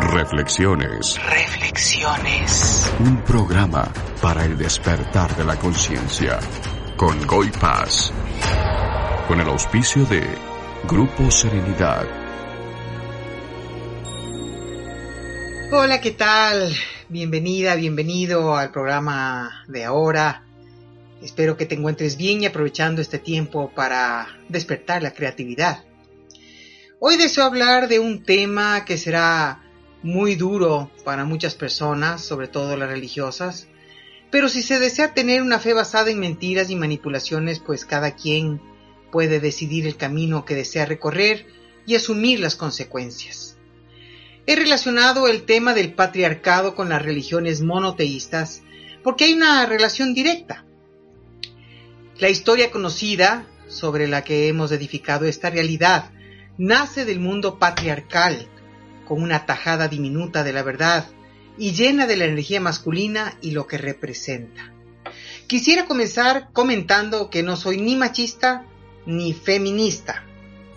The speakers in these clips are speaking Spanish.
Reflexiones. Reflexiones. Un programa para el despertar de la conciencia. Con Goy Paz. Con el auspicio de Grupo Serenidad. Hola, ¿qué tal? Bienvenida, bienvenido al programa de ahora. Espero que te encuentres bien y aprovechando este tiempo para despertar la creatividad. Hoy deseo hablar de un tema que será muy duro para muchas personas, sobre todo las religiosas, pero si se desea tener una fe basada en mentiras y manipulaciones, pues cada quien puede decidir el camino que desea recorrer y asumir las consecuencias. He relacionado el tema del patriarcado con las religiones monoteístas porque hay una relación directa. La historia conocida sobre la que hemos edificado esta realidad nace del mundo patriarcal, con una tajada diminuta de la verdad y llena de la energía masculina y lo que representa. Quisiera comenzar comentando que no soy ni machista ni feminista.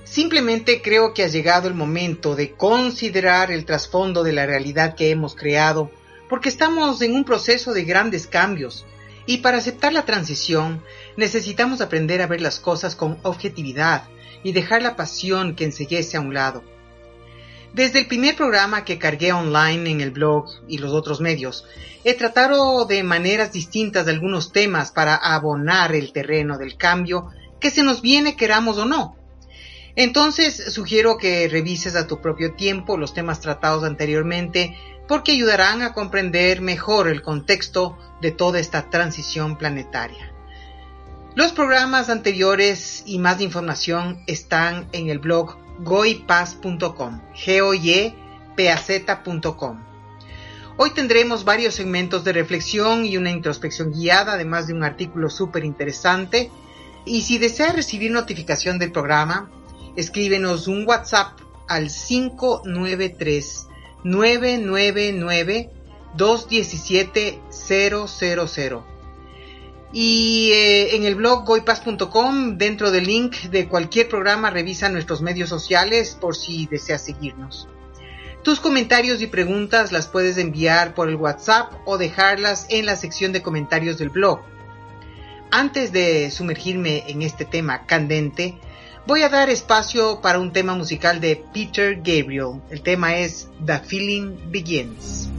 Simplemente creo que ha llegado el momento de considerar el trasfondo de la realidad que hemos creado, porque estamos en un proceso de grandes cambios, y para aceptar la transición necesitamos aprender a ver las cosas con objetividad y dejar la pasión que enseguece a un lado. Desde el primer programa que cargué online en el blog y los otros medios, he tratado de maneras distintas de algunos temas para abonar el terreno del cambio que se nos viene queramos o no. Entonces sugiero que revises a tu propio tiempo los temas tratados anteriormente porque ayudarán a comprender mejor el contexto de toda esta transición planetaria. Los programas anteriores y más información están en el blog goypaz.com, g o y p a z.com. Hoy tendremos varios segmentos de reflexión y una introspección guiada, además de un artículo súper interesante. Y si deseas recibir notificación del programa, escríbenos un WhatsApp al 593 999 217 000 y eh, en el blog goypaz.com, dentro del link de cualquier programa, revisa nuestros medios sociales por si deseas seguirnos. Tus comentarios y preguntas las puedes enviar por el WhatsApp o dejarlas en la sección de comentarios del blog. Antes de sumergirme en este tema candente, voy a dar espacio para un tema musical de Peter Gabriel. El tema es The Feeling Begins.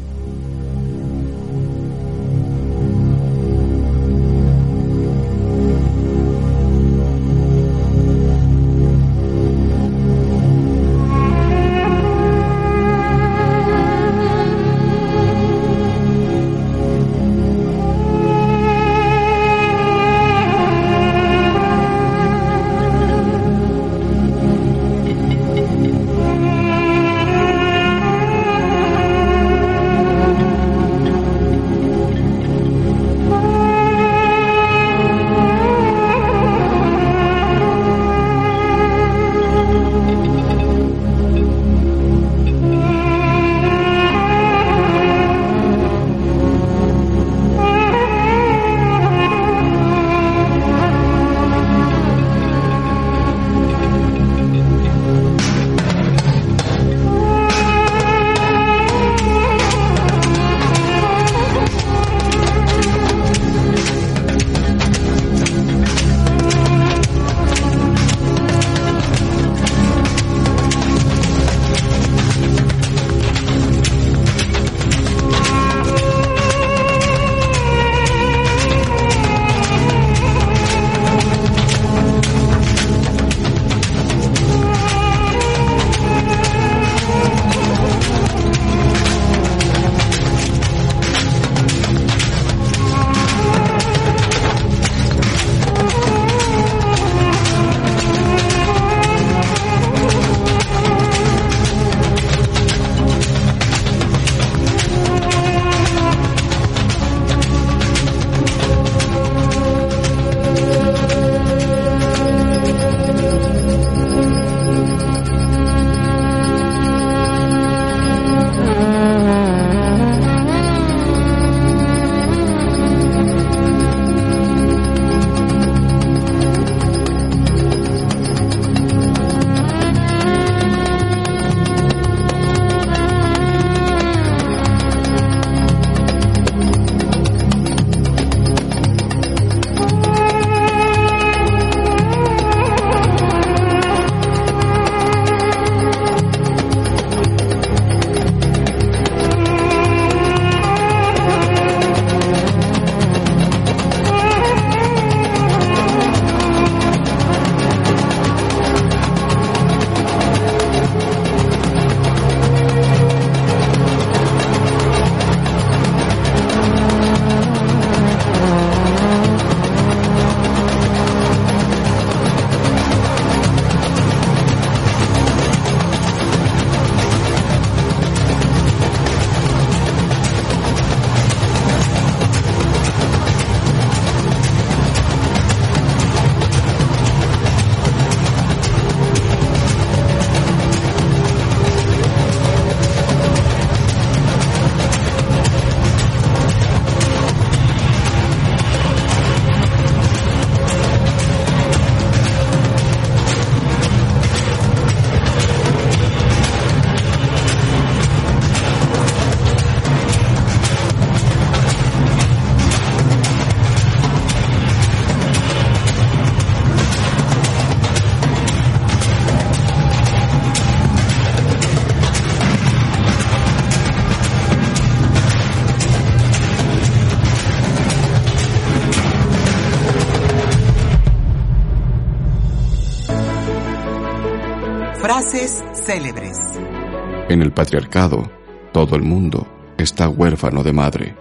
En el patriarcado, todo el mundo está huérfano de madre.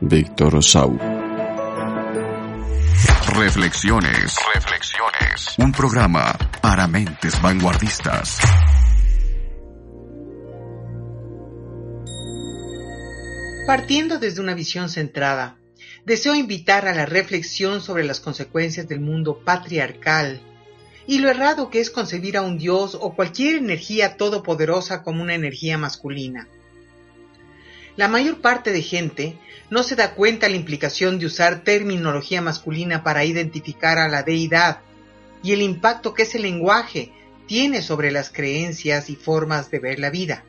Víctor Sau. Reflexiones. Reflexiones. Un programa para mentes vanguardistas. Partiendo desde una visión centrada, deseo invitar a la reflexión sobre las consecuencias del mundo patriarcal y lo errado que es concebir a un dios o cualquier energía todopoderosa como una energía masculina. La mayor parte de gente no se da cuenta la implicación de usar terminología masculina para identificar a la deidad y el impacto que ese lenguaje tiene sobre las creencias y formas de ver la vida.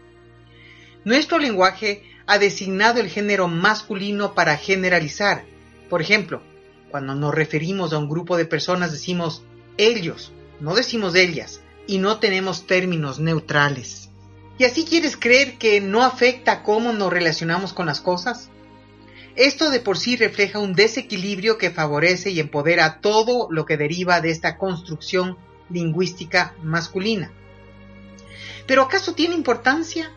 Nuestro lenguaje ha designado el género masculino para generalizar. Por ejemplo, cuando nos referimos a un grupo de personas decimos ellos, no decimos ellas y no tenemos términos neutrales. ¿Y así quieres creer que no afecta cómo nos relacionamos con las cosas? Esto de por sí refleja un desequilibrio que favorece y empodera todo lo que deriva de esta construcción lingüística masculina. ¿Pero acaso tiene importancia?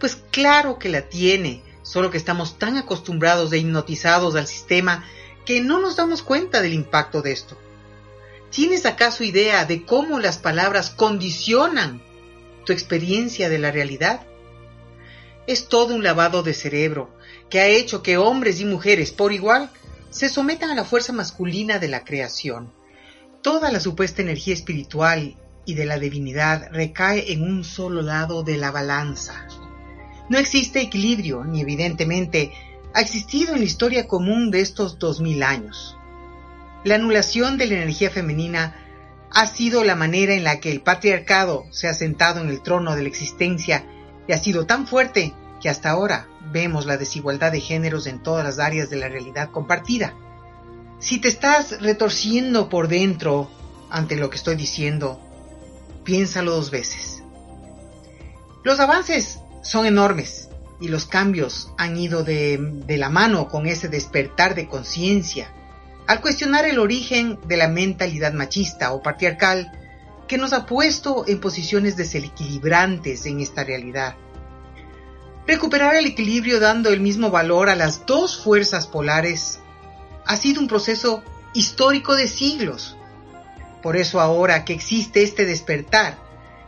Pues claro que la tiene, solo que estamos tan acostumbrados e hipnotizados al sistema que no nos damos cuenta del impacto de esto. ¿Tienes acaso idea de cómo las palabras condicionan tu experiencia de la realidad? Es todo un lavado de cerebro que ha hecho que hombres y mujeres por igual se sometan a la fuerza masculina de la creación. Toda la supuesta energía espiritual y de la divinidad recae en un solo lado de la balanza. No existe equilibrio, ni evidentemente ha existido en la historia común de estos dos mil años. La anulación de la energía femenina ha sido la manera en la que el patriarcado se ha sentado en el trono de la existencia y ha sido tan fuerte que hasta ahora vemos la desigualdad de géneros en todas las áreas de la realidad compartida. Si te estás retorciendo por dentro ante lo que estoy diciendo, piénsalo dos veces. Los avances son enormes y los cambios han ido de, de la mano con ese despertar de conciencia al cuestionar el origen de la mentalidad machista o patriarcal que nos ha puesto en posiciones desequilibrantes en esta realidad. Recuperar el equilibrio dando el mismo valor a las dos fuerzas polares ha sido un proceso histórico de siglos. Por eso ahora que existe este despertar,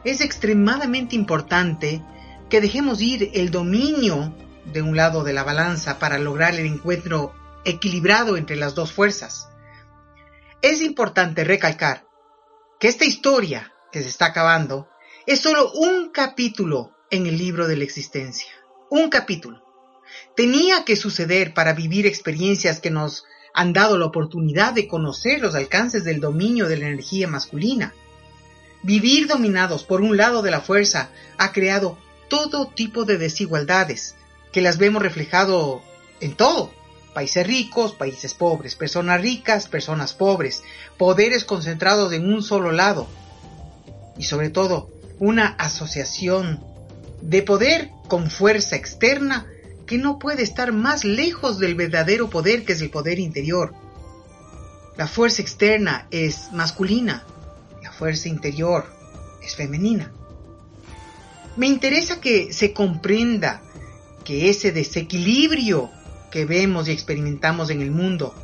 es extremadamente importante que dejemos ir el dominio de un lado de la balanza para lograr el encuentro equilibrado entre las dos fuerzas. Es importante recalcar que esta historia que se está acabando es solo un capítulo en el libro de la existencia. Un capítulo. Tenía que suceder para vivir experiencias que nos han dado la oportunidad de conocer los alcances del dominio de la energía masculina. Vivir dominados por un lado de la fuerza ha creado todo tipo de desigualdades que las vemos reflejado en todo, países ricos, países pobres, personas ricas, personas pobres, poderes concentrados en un solo lado y sobre todo una asociación de poder con fuerza externa que no puede estar más lejos del verdadero poder que es el poder interior. La fuerza externa es masculina, la fuerza interior es femenina. Me interesa que se comprenda que ese desequilibrio que vemos y experimentamos en el mundo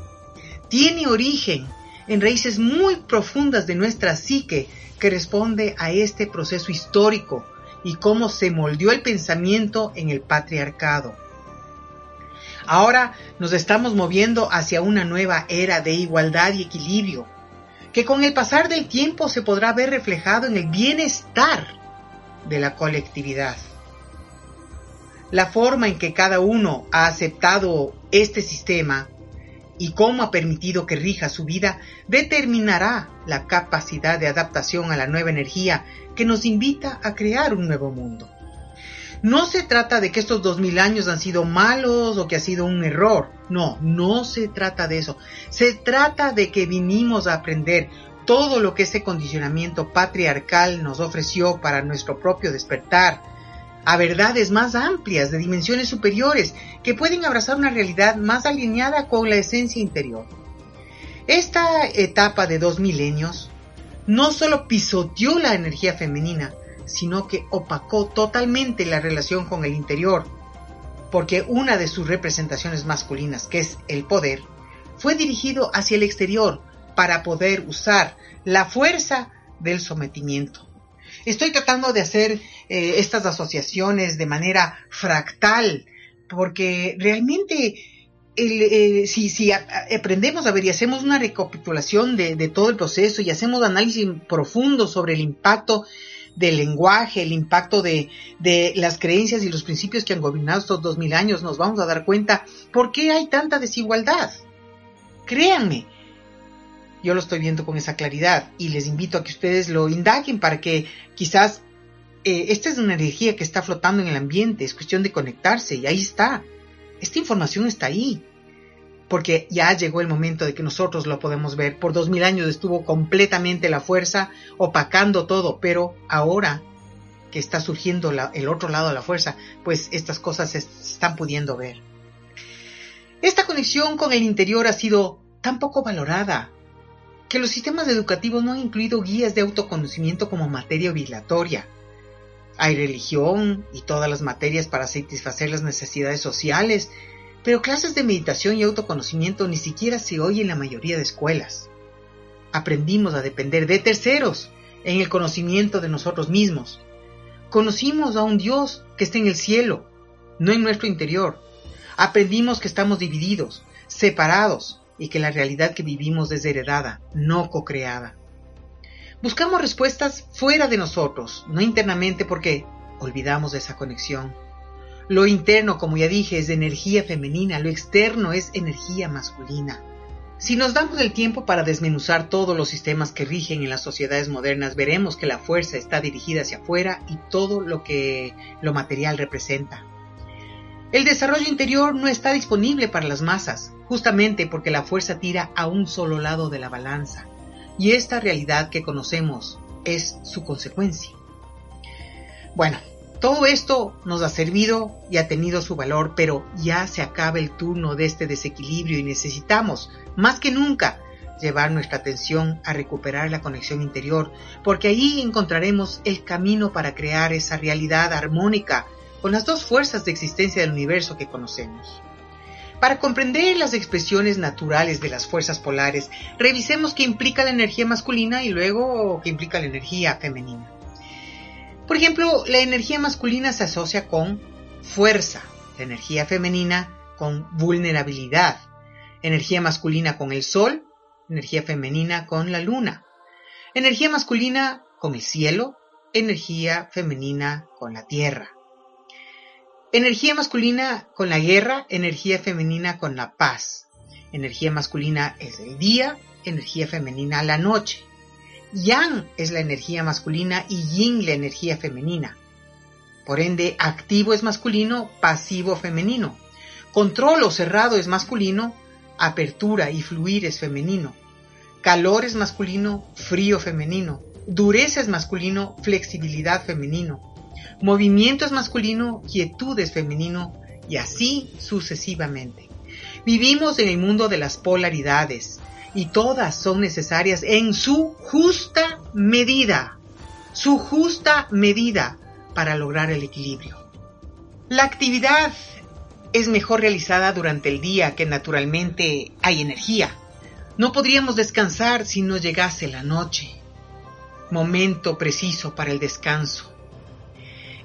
tiene origen en raíces muy profundas de nuestra psique que responde a este proceso histórico y cómo se moldeó el pensamiento en el patriarcado. Ahora nos estamos moviendo hacia una nueva era de igualdad y equilibrio, que con el pasar del tiempo se podrá ver reflejado en el bienestar de la colectividad. La forma en que cada uno ha aceptado este sistema y cómo ha permitido que rija su vida determinará la capacidad de adaptación a la nueva energía que nos invita a crear un nuevo mundo. No se trata de que estos dos mil años han sido malos o que ha sido un error. No, no se trata de eso. Se trata de que vinimos a aprender todo lo que ese condicionamiento patriarcal nos ofreció para nuestro propio despertar, a verdades más amplias, de dimensiones superiores, que pueden abrazar una realidad más alineada con la esencia interior. Esta etapa de dos milenios no solo pisoteó la energía femenina, sino que opacó totalmente la relación con el interior, porque una de sus representaciones masculinas, que es el poder, fue dirigido hacia el exterior para poder usar la fuerza del sometimiento. Estoy tratando de hacer eh, estas asociaciones de manera fractal, porque realmente si, si aprendemos a ver y hacemos una recapitulación de, de, todo el proceso y hacemos análisis profundo sobre el impacto del lenguaje, el impacto de, de, las creencias y los principios que han gobernado estos dos mil años, nos vamos a dar cuenta por qué hay tanta desigualdad. Créanme, yo lo estoy viendo con esa claridad y les invito a que ustedes lo indaguen para que quizás eh, esta es una energía que está flotando en el ambiente, es cuestión de conectarse y ahí está. Esta información está ahí, porque ya llegó el momento de que nosotros lo podemos ver. Por dos mil años estuvo completamente la fuerza opacando todo, pero ahora que está surgiendo el otro lado de la fuerza, pues estas cosas se están pudiendo ver. Esta conexión con el interior ha sido tan poco valorada que los sistemas educativos no han incluido guías de autoconocimiento como materia obligatoria. Hay religión y todas las materias para satisfacer las necesidades sociales, pero clases de meditación y autoconocimiento ni siquiera se oye en la mayoría de escuelas. Aprendimos a depender de terceros en el conocimiento de nosotros mismos. Conocimos a un Dios que está en el cielo, no en nuestro interior. Aprendimos que estamos divididos, separados y que la realidad que vivimos es heredada, no co-creada. Buscamos respuestas fuera de nosotros, no internamente porque olvidamos esa conexión. Lo interno, como ya dije, es energía femenina, lo externo es energía masculina. Si nos damos el tiempo para desmenuzar todos los sistemas que rigen en las sociedades modernas, veremos que la fuerza está dirigida hacia afuera y todo lo que lo material representa. El desarrollo interior no está disponible para las masas, justamente porque la fuerza tira a un solo lado de la balanza y esta realidad que conocemos es su consecuencia. Bueno, todo esto nos ha servido y ha tenido su valor, pero ya se acaba el turno de este desequilibrio y necesitamos, más que nunca, llevar nuestra atención a recuperar la conexión interior, porque ahí encontraremos el camino para crear esa realidad armónica con las dos fuerzas de existencia del universo que conocemos. Para comprender las expresiones naturales de las fuerzas polares, revisemos qué implica la energía masculina y luego qué implica la energía femenina. Por ejemplo, la energía masculina se asocia con fuerza, la energía femenina con vulnerabilidad, energía masculina con el sol, energía femenina con la luna, energía masculina con el cielo, energía femenina con la tierra. Energía masculina con la guerra, energía femenina con la paz. Energía masculina es el día, energía femenina la noche. Yang es la energía masculina y Yin la energía femenina. Por ende, activo es masculino, pasivo femenino. Control o cerrado es masculino, apertura y fluir es femenino. Calor es masculino, frío femenino. Dureza es masculino, flexibilidad femenino movimiento es masculino, quietud es femenino y así sucesivamente. Vivimos en el mundo de las polaridades y todas son necesarias en su justa medida, su justa medida para lograr el equilibrio. La actividad es mejor realizada durante el día que naturalmente hay energía. No podríamos descansar si no llegase la noche. Momento preciso para el descanso.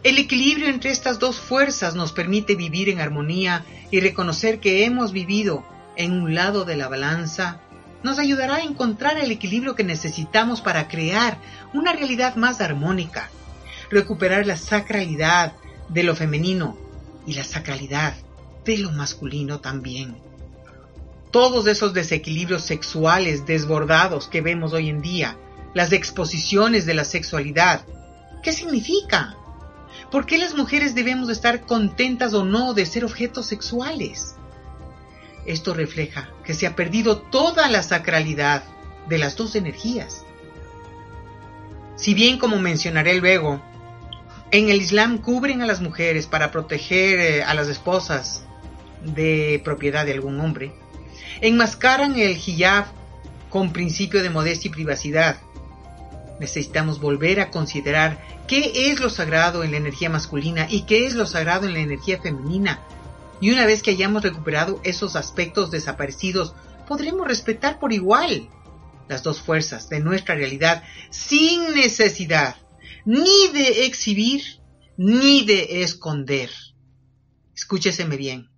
El equilibrio entre estas dos fuerzas nos permite vivir en armonía y reconocer que hemos vivido en un lado de la balanza nos ayudará a encontrar el equilibrio que necesitamos para crear una realidad más armónica, recuperar la sacralidad de lo femenino y la sacralidad de lo masculino también. Todos esos desequilibrios sexuales desbordados que vemos hoy en día, las exposiciones de la sexualidad, ¿qué significa? ¿Por qué las mujeres debemos estar contentas o no de ser objetos sexuales? Esto refleja que se ha perdido toda la sacralidad de las dos energías. Si bien, como mencionaré luego, en el Islam cubren a las mujeres para proteger eh, a las esposas de propiedad de algún hombre, enmascaran el hijab con principio de modestia y privacidad, necesitamos volver a considerar qué es lo sagrado en la energía masculina y qué es lo sagrado en la energía femenina. Y una vez que hayamos recuperado esos aspectos desaparecidos, podremos respetar por igual las dos fuerzas de nuestra realidad sin necesidad ni de exhibir ni de esconder. Escúcheseme bien.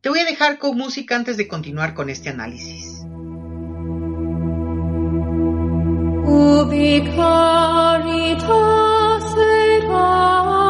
Te voy a dejar con música antes de continuar con este análisis. ubicarita sera.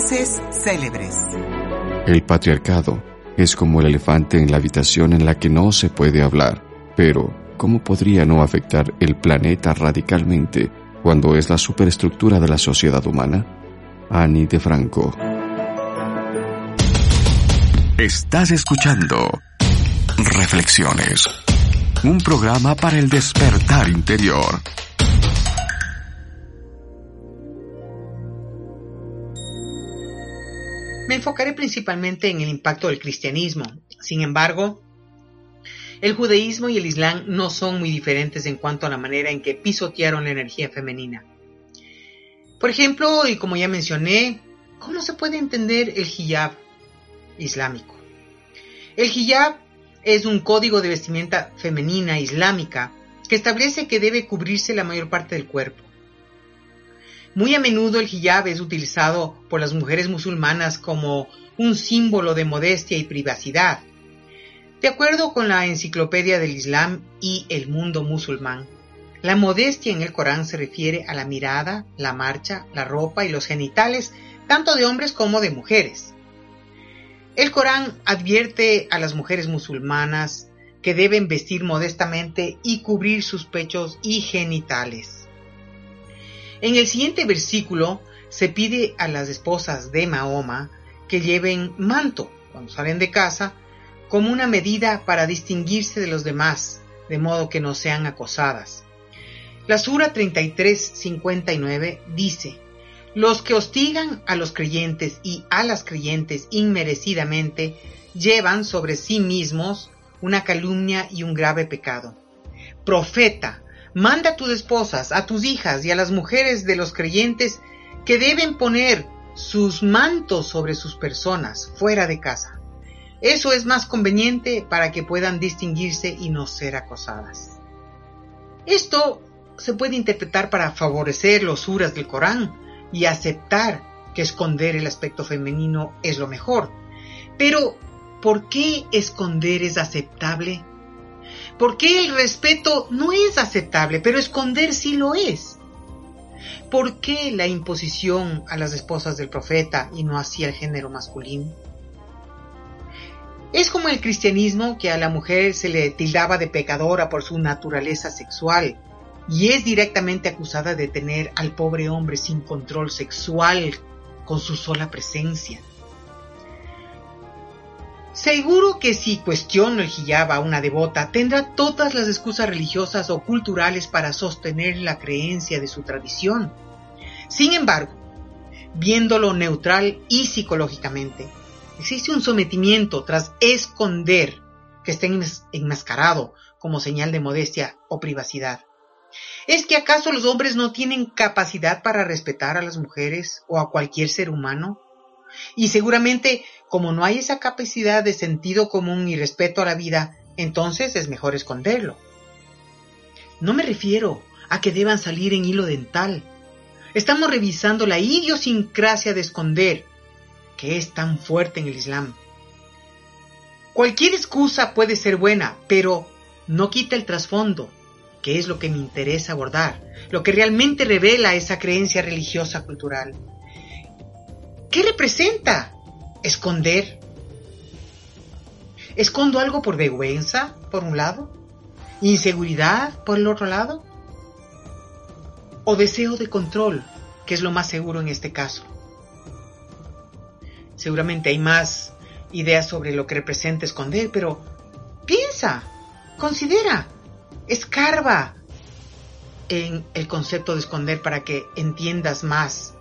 Frases célebres. El patriarcado es como el elefante en la habitación en la que no se puede hablar, pero ¿cómo podría no afectar el planeta radicalmente cuando es la superestructura de la sociedad humana? Annie de Franco. Estás escuchando Reflexiones, un programa para el despertar interior. Me enfocaré principalmente en el impacto del cristianismo. Sin embargo, el judaísmo y el islam no son muy diferentes en cuanto a la manera en que pisotearon la energía femenina. Por ejemplo, y como ya mencioné, ¿cómo se puede entender el hijab islámico? El hijab es un código de vestimenta femenina islámica que establece que debe cubrirse la mayor parte del cuerpo. Muy a menudo el hijab es utilizado por las mujeres musulmanas como un símbolo de modestia y privacidad. De acuerdo con la Enciclopedia del Islam y el mundo musulmán, la modestia en el Corán se refiere a la mirada, la marcha, la ropa y los genitales, tanto de hombres como de mujeres. El Corán advierte a las mujeres musulmanas que deben vestir modestamente y cubrir sus pechos y genitales. En el siguiente versículo se pide a las esposas de Mahoma que lleven manto cuando salen de casa como una medida para distinguirse de los demás, de modo que no sean acosadas. La Sura 33:59 dice, Los que hostigan a los creyentes y a las creyentes inmerecidamente llevan sobre sí mismos una calumnia y un grave pecado. Profeta, Manda a tus esposas, a tus hijas y a las mujeres de los creyentes que deben poner sus mantos sobre sus personas fuera de casa. Eso es más conveniente para que puedan distinguirse y no ser acosadas. Esto se puede interpretar para favorecer los suras del Corán y aceptar que esconder el aspecto femenino es lo mejor. Pero, ¿por qué esconder es aceptable? ¿Por qué el respeto no es aceptable, pero esconder sí lo es? ¿Por qué la imposición a las esposas del profeta y no así al género masculino? Es como el cristianismo que a la mujer se le tildaba de pecadora por su naturaleza sexual y es directamente acusada de tener al pobre hombre sin control sexual con su sola presencia. Seguro que si cuestiono el hijab a una devota, tendrá todas las excusas religiosas o culturales para sostener la creencia de su tradición. Sin embargo, viéndolo neutral y psicológicamente, existe un sometimiento tras esconder que esté enmascarado como señal de modestia o privacidad. ¿Es que acaso los hombres no tienen capacidad para respetar a las mujeres o a cualquier ser humano? Y seguramente, como no hay esa capacidad de sentido común y respeto a la vida, entonces es mejor esconderlo. No me refiero a que deban salir en hilo dental. Estamos revisando la idiosincrasia de esconder, que es tan fuerte en el Islam. Cualquier excusa puede ser buena, pero no quita el trasfondo, que es lo que me interesa abordar, lo que realmente revela esa creencia religiosa cultural. ¿Qué representa? ¿Esconder? ¿Escondo algo por vergüenza, por un lado? ¿Inseguridad, por el otro lado? ¿O deseo de control, que es lo más seguro en este caso? Seguramente hay más ideas sobre lo que representa esconder, pero piensa, considera, escarba en el concepto de esconder para que entiendas más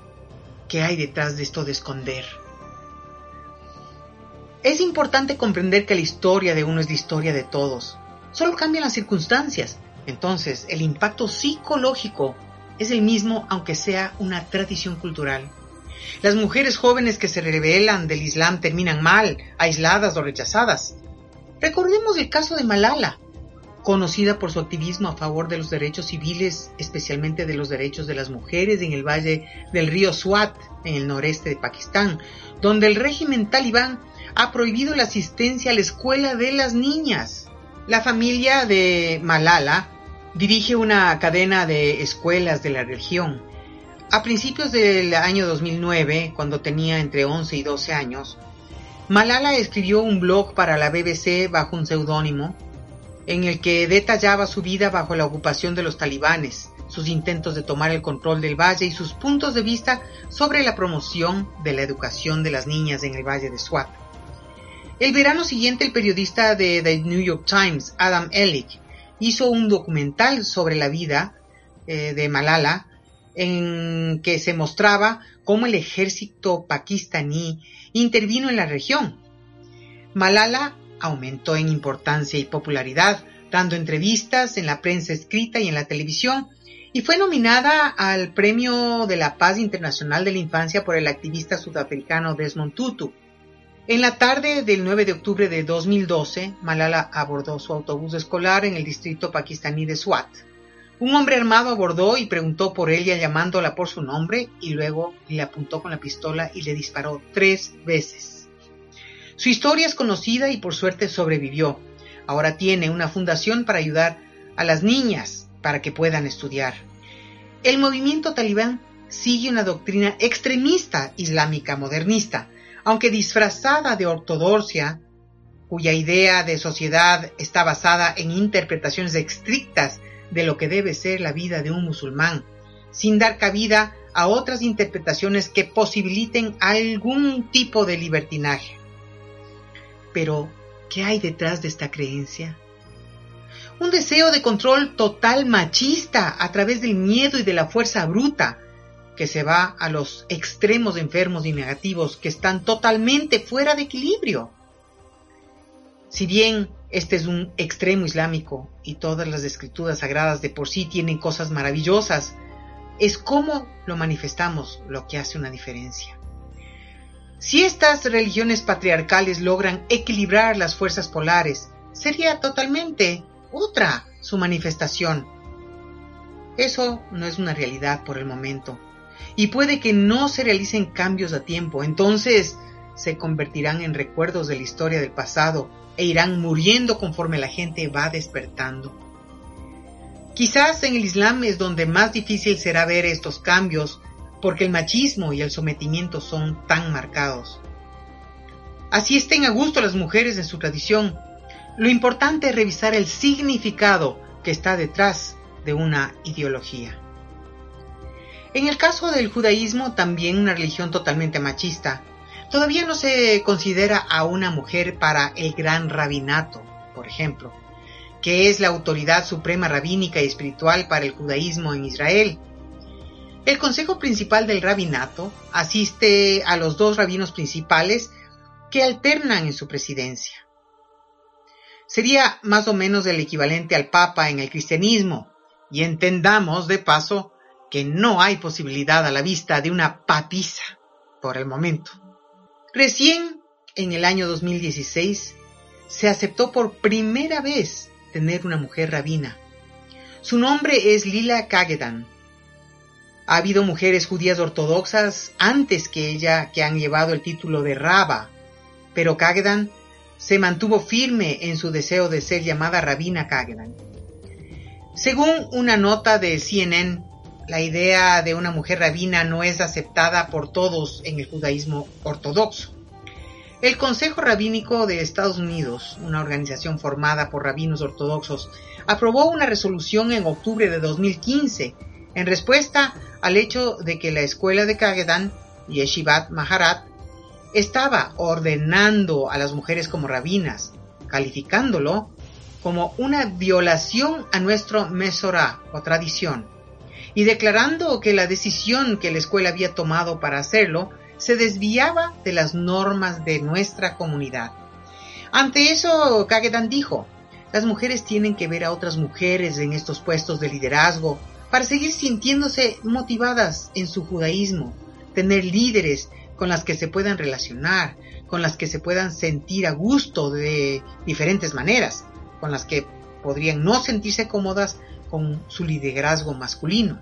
¿Qué hay detrás de esto de esconder? Es importante comprender que la historia de uno es la historia de todos. Solo cambian las circunstancias. Entonces, el impacto psicológico es el mismo aunque sea una tradición cultural. Las mujeres jóvenes que se rebelan del Islam terminan mal, aisladas o rechazadas. Recordemos el caso de Malala, conocida por su activismo a favor de los derechos civiles, especialmente de los derechos de las mujeres en el valle del río Swat, en el noreste de Pakistán, donde el régimen talibán ha prohibido la asistencia a la escuela de las niñas. La familia de Malala dirige una cadena de escuelas de la región. A principios del año 2009, cuando tenía entre 11 y 12 años, Malala escribió un blog para la BBC bajo un seudónimo en el que detallaba su vida bajo la ocupación de los talibanes, sus intentos de tomar el control del valle y sus puntos de vista sobre la promoción de la educación de las niñas en el valle de Swat. El verano siguiente, el periodista de The New York Times, Adam Ellick, hizo un documental sobre la vida eh, de Malala en que se mostraba cómo el ejército pakistaní intervino en la región. Malala aumentó en importancia y popularidad, dando entrevistas en la prensa escrita y en la televisión, y fue nominada al Premio de la Paz Internacional de la Infancia por el activista sudafricano Desmond Tutu. En la tarde del 9 de octubre de 2012, Malala abordó su autobús escolar en el distrito pakistaní de Swat. Un hombre armado abordó y preguntó por ella llamándola por su nombre y luego le apuntó con la pistola y le disparó tres veces. Su historia es conocida y por suerte sobrevivió. Ahora tiene una fundación para ayudar a las niñas para que puedan estudiar. El movimiento talibán sigue una doctrina extremista islámica modernista, aunque disfrazada de ortodoxia, cuya idea de sociedad está basada en interpretaciones estrictas de lo que debe ser la vida de un musulmán, sin dar cabida a otras interpretaciones que posibiliten algún tipo de libertinaje. Pero, ¿qué hay detrás de esta creencia? un deseo de control total machista a través del miedo y de la fuerza bruta, que se va a los extremos enfermos y negativos que están totalmente fuera de equilibrio. Si bien este es un extremo islámico y todas las escrituras sagradas de por sí tienen cosas maravillosas, es cómo lo manifestamos lo que hace una diferencia. Si estas religiones patriarcales logran equilibrar las fuerzas polares, sería totalmente otra su manifestación. Eso no es una realidad por el momento. Y puede que no se realicen cambios a tiempo. Entonces se convertirán en recuerdos de la historia del pasado e irán muriendo conforme la gente va despertando. Quizás en el Islam es donde más difícil será ver estos cambios porque el machismo y el sometimiento son tan marcados. Así estén a gusto las mujeres en su tradición, lo importante es revisar el significado que está detrás de una ideología. En el caso del judaísmo, también una religión totalmente machista, todavía no se considera a una mujer para el gran rabinato, por ejemplo, que es la autoridad suprema rabínica y espiritual para el judaísmo en Israel. El Consejo Principal del Rabinato asiste a los dos rabinos principales que alternan en su presidencia. Sería más o menos el equivalente al Papa en el cristianismo, y entendamos de paso que no hay posibilidad a la vista de una papisa por el momento. Recién, en el año 2016, se aceptó por primera vez tener una mujer rabina. Su nombre es Lila Kagedan. Ha habido mujeres judías ortodoxas antes que ella que han llevado el título de Raba, pero Kagedan se mantuvo firme en su deseo de ser llamada Rabina Kagedan. Según una nota de CNN, la idea de una mujer rabina no es aceptada por todos en el judaísmo ortodoxo. El Consejo Rabínico de Estados Unidos, una organización formada por rabinos ortodoxos, aprobó una resolución en octubre de 2015 en respuesta al hecho de que la escuela de Kagedan, Yeshivat Maharat, estaba ordenando a las mujeres como rabinas, calificándolo como una violación a nuestro Mesorá o tradición, y declarando que la decisión que la escuela había tomado para hacerlo se desviaba de las normas de nuestra comunidad. Ante eso, Kagedan dijo, las mujeres tienen que ver a otras mujeres en estos puestos de liderazgo para seguir sintiéndose motivadas en su judaísmo, tener líderes con las que se puedan relacionar, con las que se puedan sentir a gusto de diferentes maneras, con las que podrían no sentirse cómodas con su liderazgo masculino.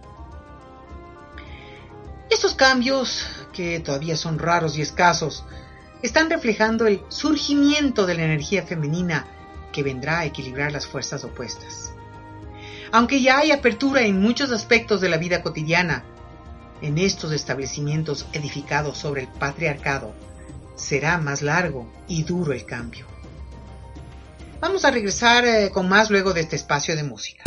Estos cambios, que todavía son raros y escasos, están reflejando el surgimiento de la energía femenina que vendrá a equilibrar las fuerzas opuestas. Aunque ya hay apertura en muchos aspectos de la vida cotidiana, en estos establecimientos edificados sobre el patriarcado, será más largo y duro el cambio. Vamos a regresar eh, con más luego de este espacio de música.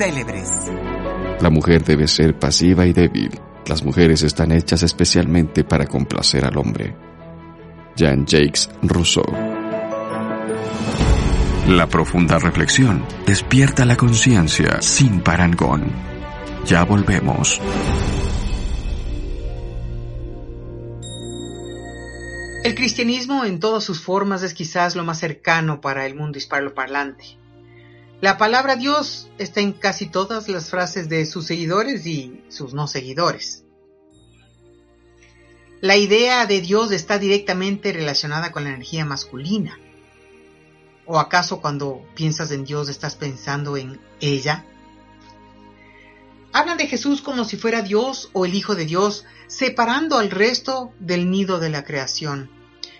Célebres. La mujer debe ser pasiva y débil. Las mujeres están hechas especialmente para complacer al hombre. Jean-Jacques Rousseau. La profunda reflexión despierta la conciencia sin parangón. Ya volvemos. El cristianismo en todas sus formas es quizás lo más cercano para el mundo hispanoparlante. La palabra Dios está en casi todas las frases de sus seguidores y sus no seguidores. La idea de Dios está directamente relacionada con la energía masculina. ¿O acaso cuando piensas en Dios estás pensando en ella? Hablan de Jesús como si fuera Dios o el Hijo de Dios, separando al resto del nido de la creación.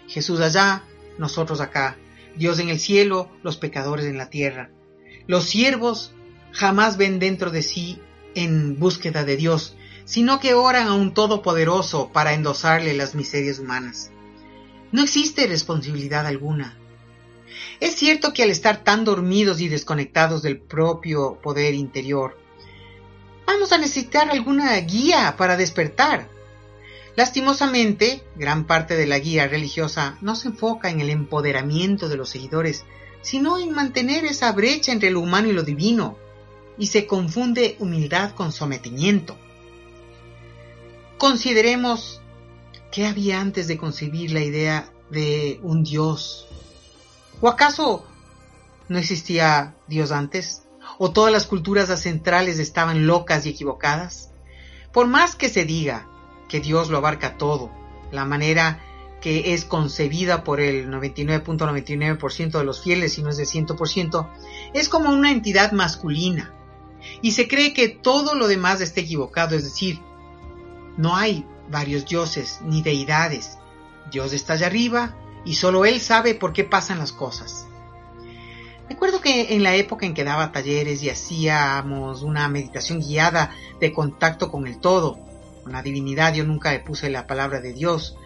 Jesús allá, nosotros acá, Dios en el cielo, los pecadores en la tierra. Los siervos jamás ven dentro de sí en búsqueda de Dios, sino que oran a un Todopoderoso para endosarle las miserias humanas. No existe responsabilidad alguna. Es cierto que al estar tan dormidos y desconectados del propio poder interior, vamos a necesitar alguna guía para despertar. Lastimosamente, gran parte de la guía religiosa no se enfoca en el empoderamiento de los seguidores, sino en mantener esa brecha entre lo humano y lo divino, y se confunde humildad con sometimiento. Consideremos qué había antes de concebir la idea de un Dios. ¿O acaso no existía Dios antes? ¿O todas las culturas centrales estaban locas y equivocadas? Por más que se diga que Dios lo abarca todo, la manera que es concebida por el 99.99% de los fieles, si no es de 100%, es como una entidad masculina. Y se cree que todo lo demás está equivocado, es decir, no hay varios dioses ni deidades. Dios está allá arriba y solo Él sabe por qué pasan las cosas. Recuerdo que en la época en que daba talleres y hacíamos una meditación guiada de contacto con el todo, con la divinidad, yo nunca le puse la palabra de Dios,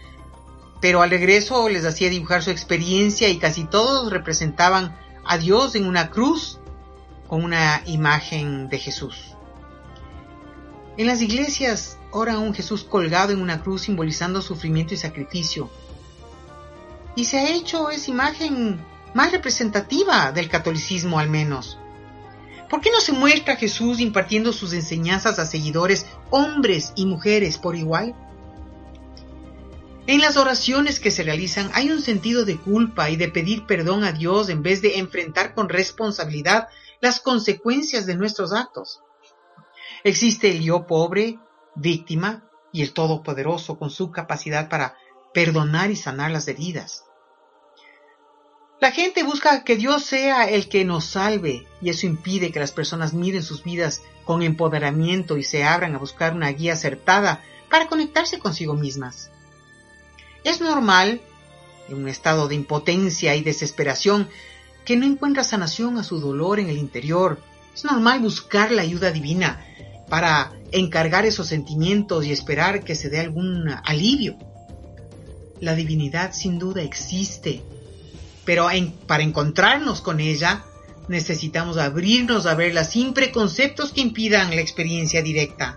pero al regreso les hacía dibujar su experiencia y casi todos representaban a Dios en una cruz con una imagen de Jesús. En las iglesias ora un Jesús colgado en una cruz simbolizando sufrimiento y sacrificio. Y se ha hecho esa imagen más representativa del catolicismo al menos. ¿Por qué no se muestra a Jesús impartiendo sus enseñanzas a seguidores, hombres y mujeres por igual? En las oraciones que se realizan hay un sentido de culpa y de pedir perdón a Dios en vez de enfrentar con responsabilidad las consecuencias de nuestros actos. Existe el yo pobre, víctima, y el Todopoderoso con su capacidad para perdonar y sanar las heridas. La gente busca que Dios sea el que nos salve y eso impide que las personas miren sus vidas con empoderamiento y se abran a buscar una guía acertada para conectarse consigo mismas. Es normal, en un estado de impotencia y desesperación, que no encuentra sanación a su dolor en el interior. Es normal buscar la ayuda divina para encargar esos sentimientos y esperar que se dé algún alivio. La divinidad sin duda existe, pero para encontrarnos con ella necesitamos abrirnos a verla sin preconceptos que impidan la experiencia directa.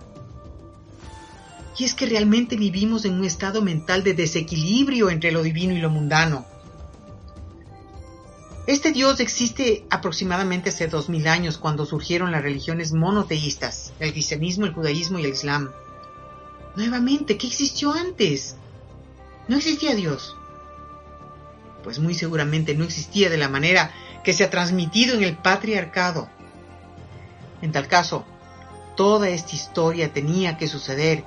Y es que realmente vivimos en un estado mental de desequilibrio entre lo divino y lo mundano. Este Dios existe aproximadamente hace dos mil años cuando surgieron las religiones monoteístas, el cristianismo, el judaísmo y el islam. Nuevamente, ¿qué existió antes? No existía Dios. Pues muy seguramente no existía de la manera que se ha transmitido en el patriarcado. En tal caso, toda esta historia tenía que suceder,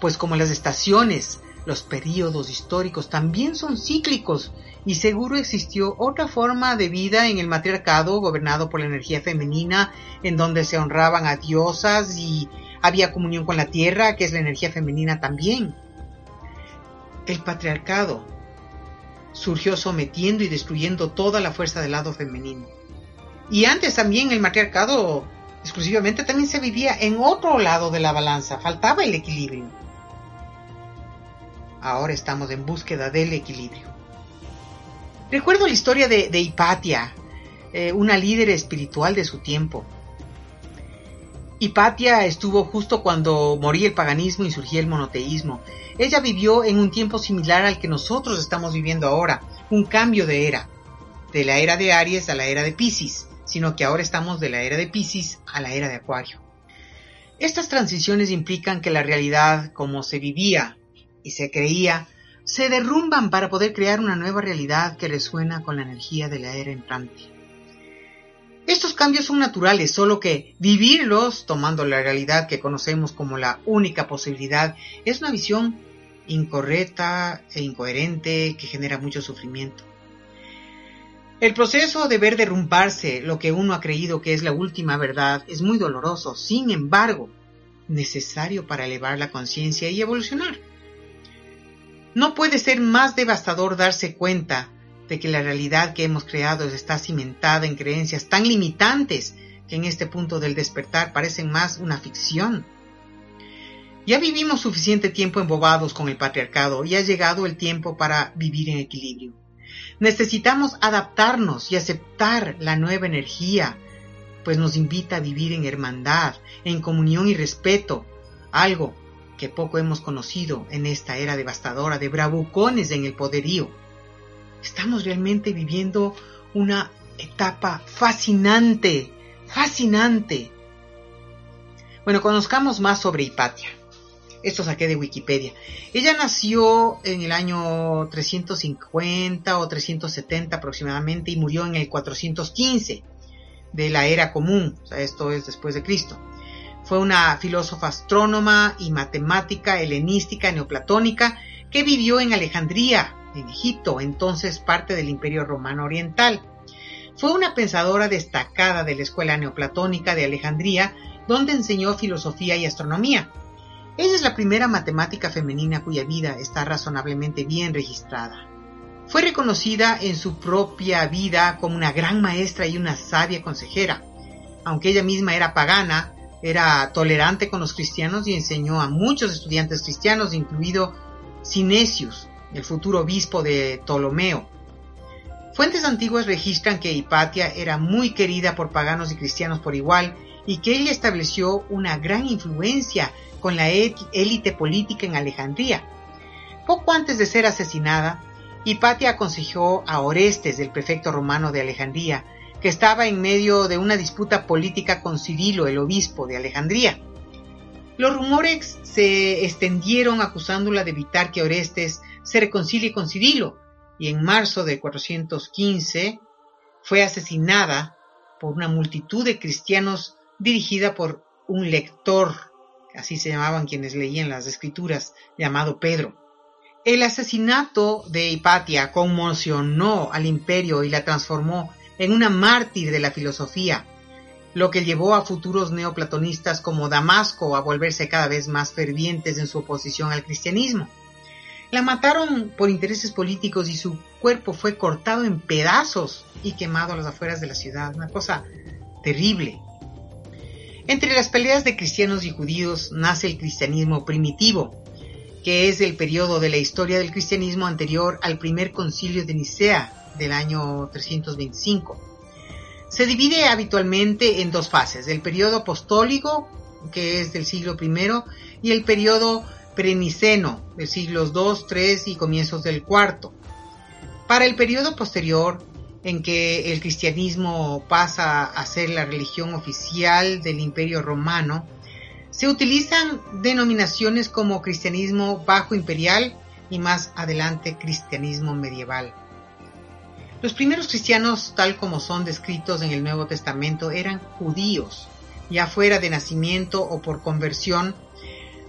pues como las estaciones, los períodos históricos también son cíclicos y seguro existió otra forma de vida en el matriarcado gobernado por la energía femenina, en donde se honraban a diosas y había comunión con la tierra, que es la energía femenina también. El patriarcado surgió sometiendo y destruyendo toda la fuerza del lado femenino. Y antes también el matriarcado exclusivamente también se vivía en otro lado de la balanza, faltaba el equilibrio. Ahora estamos en búsqueda del equilibrio. Recuerdo la historia de, Hipatia, eh, una líder espiritual de su tiempo. Hipatia estuvo justo cuando moría el paganismo y surgía el monoteísmo. Ella vivió en un tiempo similar al que nosotros estamos viviendo ahora, un cambio de era, de la era de Aries a la era de Pisces, sino que ahora estamos de la era de Pisces a la era de Acuario. Estas transiciones implican que la realidad como se vivía y se creía se derrumban para poder crear una nueva realidad que resuena con la energía de la era entrante. Estos cambios son naturales, solo que vivirlos tomando la realidad que conocemos como la única posibilidad es una visión incorrecta e incoherente que genera mucho sufrimiento. El proceso de ver derrumbarse lo que uno ha creído que es la última verdad es muy doloroso, sin embargo, necesario para elevar la conciencia y evolucionar. No puede ser más devastador darse cuenta de que la realidad que hemos creado está cimentada en creencias tan limitantes que en este punto del despertar parecen más una ficción. Ya vivimos suficiente tiempo embobados con el patriarcado y ha llegado el tiempo para vivir en equilibrio. Necesitamos adaptarnos y aceptar la nueva energía, pues nos invita a vivir en hermandad, en comunión y respeto, algo que poco hemos conocido en esta era devastadora de bravucones en el poderío. Estamos realmente viviendo una etapa fascinante, fascinante. Bueno, conozcamos más sobre Hipatia. Esto saqué de Wikipedia. Ella nació en el año 350 o 370 aproximadamente y murió en el 415 de la era común. O sea, esto es después de Cristo. Fue una filósofa astrónoma y matemática helenística neoplatónica que vivió en Alejandría, en Egipto, entonces parte del Imperio Romano Oriental. Fue una pensadora destacada de la Escuela Neoplatónica de Alejandría, donde enseñó filosofía y astronomía. Ella es la primera matemática femenina cuya vida está razonablemente bien registrada. Fue reconocida en su propia vida como una gran maestra y una sabia consejera. Aunque ella misma era pagana, era tolerante con los cristianos y enseñó a muchos estudiantes cristianos, incluido Cinesius, el futuro obispo de Ptolomeo. Fuentes antiguas registran que Hipatia era muy querida por paganos y cristianos por igual y que ella estableció una gran influencia con la élite política en Alejandría. Poco antes de ser asesinada, Hipatia aconsejó a Orestes, el prefecto romano de Alejandría, que estaba en medio de una disputa política con Cirilo, el obispo de Alejandría. Los rumores se extendieron acusándola de evitar que Orestes se reconcilie con Cirilo, y en marzo de 415 fue asesinada por una multitud de cristianos dirigida por un lector, así se llamaban quienes leían las escrituras, llamado Pedro. El asesinato de Hipatia conmocionó al imperio y la transformó en una mártir de la filosofía, lo que llevó a futuros neoplatonistas como Damasco a volverse cada vez más fervientes en su oposición al cristianismo. La mataron por intereses políticos y su cuerpo fue cortado en pedazos y quemado a las afueras de la ciudad, una cosa terrible. Entre las peleas de cristianos y judíos nace el cristianismo primitivo, que es el periodo de la historia del cristianismo anterior al primer concilio de Nicea del año 325. Se divide habitualmente en dos fases, el periodo apostólico, que es del siglo I, y el periodo preniceno, de siglos II, III y comienzos del IV. Para el periodo posterior, en que el cristianismo pasa a ser la religión oficial del imperio romano, se utilizan denominaciones como cristianismo bajo imperial y más adelante cristianismo medieval. Los primeros cristianos, tal como son descritos en el Nuevo Testamento, eran judíos, ya fuera de nacimiento o por conversión,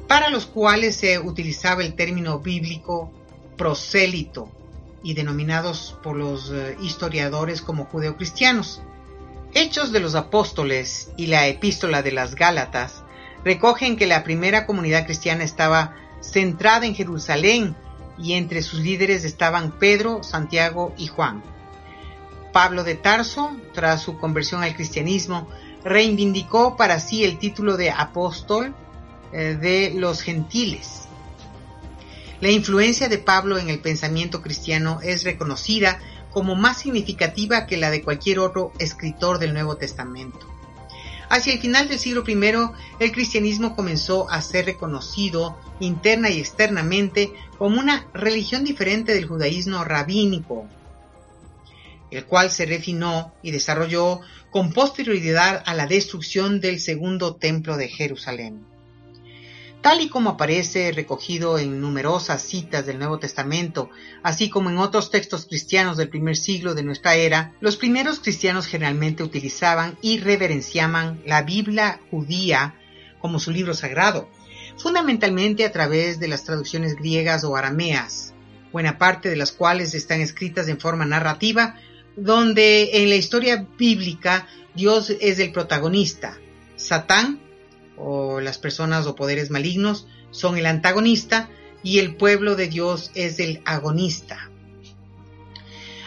para los cuales se utilizaba el término bíblico prosélito y denominados por los eh, historiadores como judeocristianos. Hechos de los Apóstoles y la Epístola de las Gálatas recogen que la primera comunidad cristiana estaba centrada en Jerusalén y entre sus líderes estaban Pedro, Santiago y Juan. Pablo de Tarso, tras su conversión al cristianismo, reivindicó para sí el título de apóstol eh, de los gentiles. La influencia de Pablo en el pensamiento cristiano es reconocida como más significativa que la de cualquier otro escritor del Nuevo Testamento. Hacia el final del siglo I, el cristianismo comenzó a ser reconocido interna y externamente como una religión diferente del judaísmo rabínico, el cual se refinó y desarrolló con posterioridad a la destrucción del segundo templo de Jerusalén. Tal y como aparece recogido en numerosas citas del Nuevo Testamento, así como en otros textos cristianos del primer siglo de nuestra era, los primeros cristianos generalmente utilizaban y reverenciaban la Biblia judía como su libro sagrado, fundamentalmente a través de las traducciones griegas o arameas, buena parte de las cuales están escritas en forma narrativa, donde en la historia bíblica Dios es el protagonista, Satán o las personas o poderes malignos son el antagonista y el pueblo de Dios es el agonista.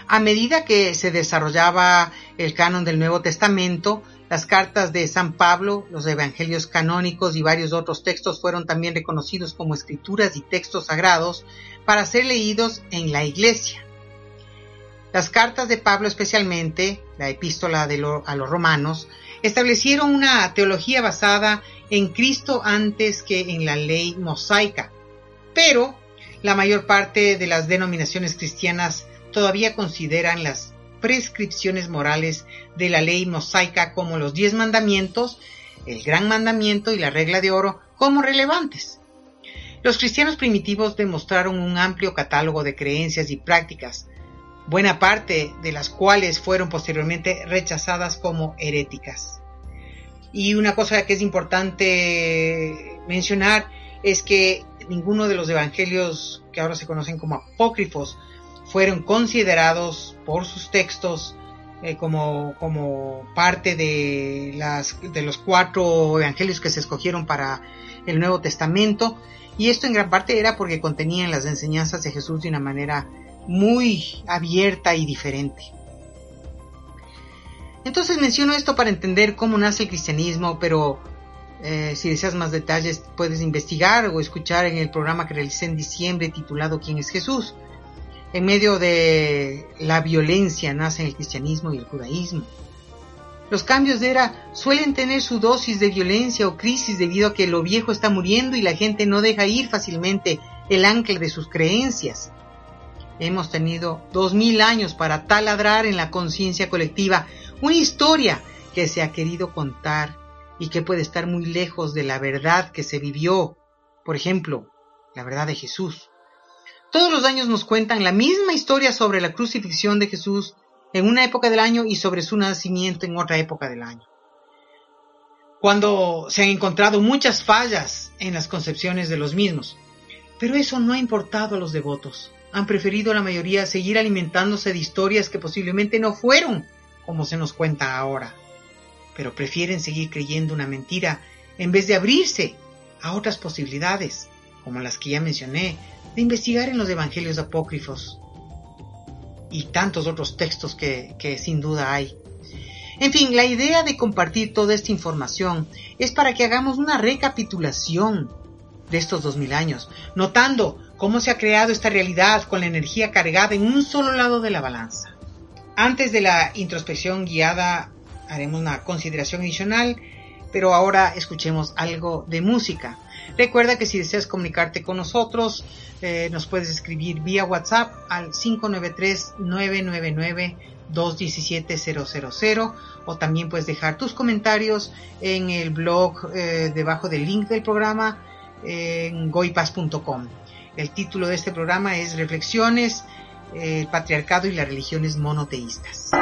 A medida que se desarrollaba el canon del Nuevo Testamento, las cartas de San Pablo, los evangelios canónicos y varios otros textos fueron también reconocidos como escrituras y textos sagrados para ser leídos en la iglesia. Las cartas de Pablo especialmente, la epístola a los romanos, establecieron una teología basada en Cristo antes que en la ley mosaica. Pero la mayor parte de las denominaciones cristianas todavía consideran las prescripciones morales de la ley mosaica como los diez mandamientos, el gran mandamiento y la regla de oro como relevantes. Los cristianos primitivos demostraron un amplio catálogo de creencias y prácticas, buena parte de las cuales fueron posteriormente rechazadas como heréticas. Y una cosa que es importante mencionar es que ninguno de los evangelios que ahora se conocen como apócrifos fueron considerados por sus textos eh, como, como parte de, las, de los cuatro evangelios que se escogieron para el Nuevo Testamento. Y esto en gran parte era porque contenían las enseñanzas de Jesús de una manera muy abierta y diferente. Entonces menciono esto para entender cómo nace el cristianismo, pero eh, si deseas más detalles puedes investigar o escuchar en el programa que realicé en diciembre titulado ¿Quién es Jesús? En medio de la violencia nacen el cristianismo y el judaísmo. Los cambios de era suelen tener su dosis de violencia o crisis debido a que lo viejo está muriendo y la gente no deja ir fácilmente el ancla de sus creencias. Hemos tenido dos mil años para taladrar en la conciencia colectiva una historia que se ha querido contar y que puede estar muy lejos de la verdad que se vivió. Por ejemplo, la verdad de Jesús. Todos los años nos cuentan la misma historia sobre la crucifixión de Jesús en una época del año y sobre su nacimiento en otra época del año. Cuando se han encontrado muchas fallas en las concepciones de los mismos. Pero eso no ha importado a los devotos. Han preferido la mayoría seguir alimentándose de historias que posiblemente no fueron como se nos cuenta ahora. Pero prefieren seguir creyendo una mentira en vez de abrirse a otras posibilidades, como las que ya mencioné, de investigar en los evangelios apócrifos y tantos otros textos que, sin duda hay. En fin, la idea de compartir toda esta información es para que hagamos una recapitulación de estos dos mil años, notando cómo se ha creado esta realidad con la energía cargada en un solo lado de la balanza. Antes de la introspección guiada haremos una consideración adicional, pero ahora escuchemos algo de música. Recuerda que si deseas comunicarte con nosotros, eh, nos puedes escribir vía WhatsApp al 593-999-217-000 o también puedes dejar tus comentarios en el blog eh, debajo del link del programa en goipas.com. El título de este programa es Reflexiones, el patriarcado y las religiones monoteístas.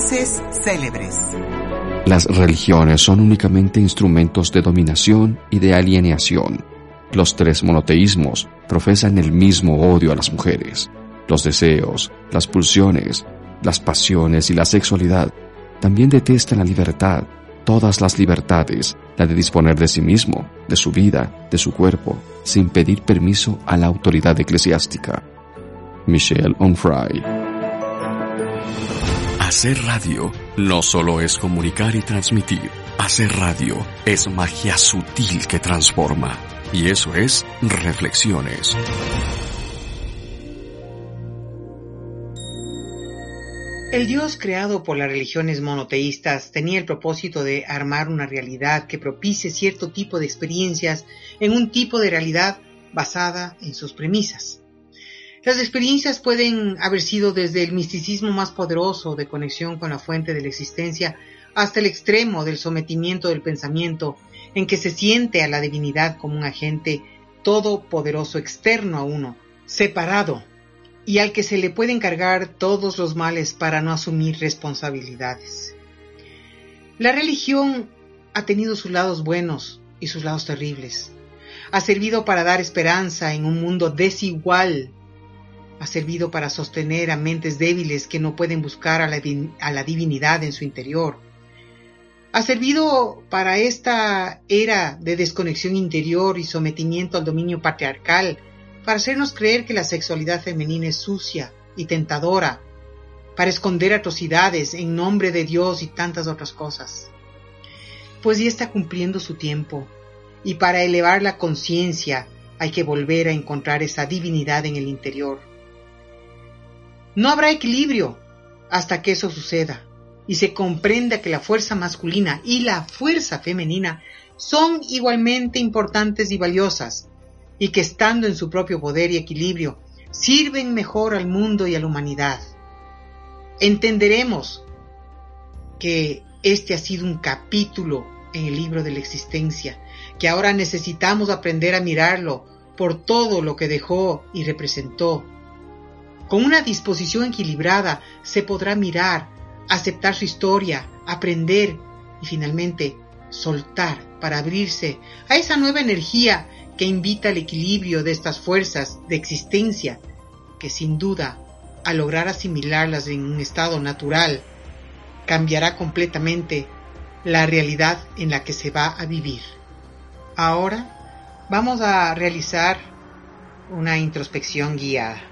Célebres. Las religiones son únicamente instrumentos de dominación y de alienación. Los tres monoteísmos profesan el mismo odio a las mujeres. Los deseos, las pulsiones, las pasiones y la sexualidad también detestan la libertad, todas las libertades, la de disponer de sí mismo, de su vida, de su cuerpo, sin pedir permiso a la autoridad eclesiástica. Michelle Onfray. Hacer radio no solo es comunicar y transmitir. Hacer radio es magia sutil que transforma. Y eso es reflexiones. El Dios creado por las religiones monoteístas tenía el propósito de armar una realidad que propicie cierto tipo de experiencias en un tipo de realidad basada en sus premisas. Las experiencias pueden haber sido desde el misticismo más poderoso de conexión con la fuente de la existencia hasta el extremo del sometimiento del pensamiento en que se siente a la divinidad como un agente todopoderoso externo a uno, separado y al que se le puede encargar todos los males para no asumir responsabilidades. La religión ha tenido sus lados buenos y sus lados terribles. Ha servido para dar esperanza en un mundo desigual. Ha servido para sostener a mentes débiles que no pueden buscar a la, divinidad en su interior. Ha servido para esta era de desconexión interior y sometimiento al dominio patriarcal para hacernos creer que la sexualidad femenina es sucia y tentadora, para esconder atrocidades en nombre de Dios y tantas otras cosas. Pues ya está cumpliendo su tiempo, y para elevar la conciencia hay que volver a encontrar esa divinidad en el interior. No habrá equilibrio hasta que eso suceda y se comprenda que la fuerza masculina y la fuerza femenina son igualmente importantes y valiosas, y que estando en su propio poder y equilibrio, sirven mejor al mundo y a la humanidad. Entenderemos que este ha sido un capítulo en el libro de la existencia, que ahora necesitamos aprender a mirarlo por todo lo que dejó y representó. Con una disposición equilibrada se podrá mirar, aceptar su historia, aprender y finalmente soltar para abrirse a esa nueva energía que invita al equilibrio de estas fuerzas de existencia, que sin duda, al lograr asimilarlas en un estado natural, cambiará completamente la realidad en la que se va a vivir. Ahora vamos a realizar una introspección guiada.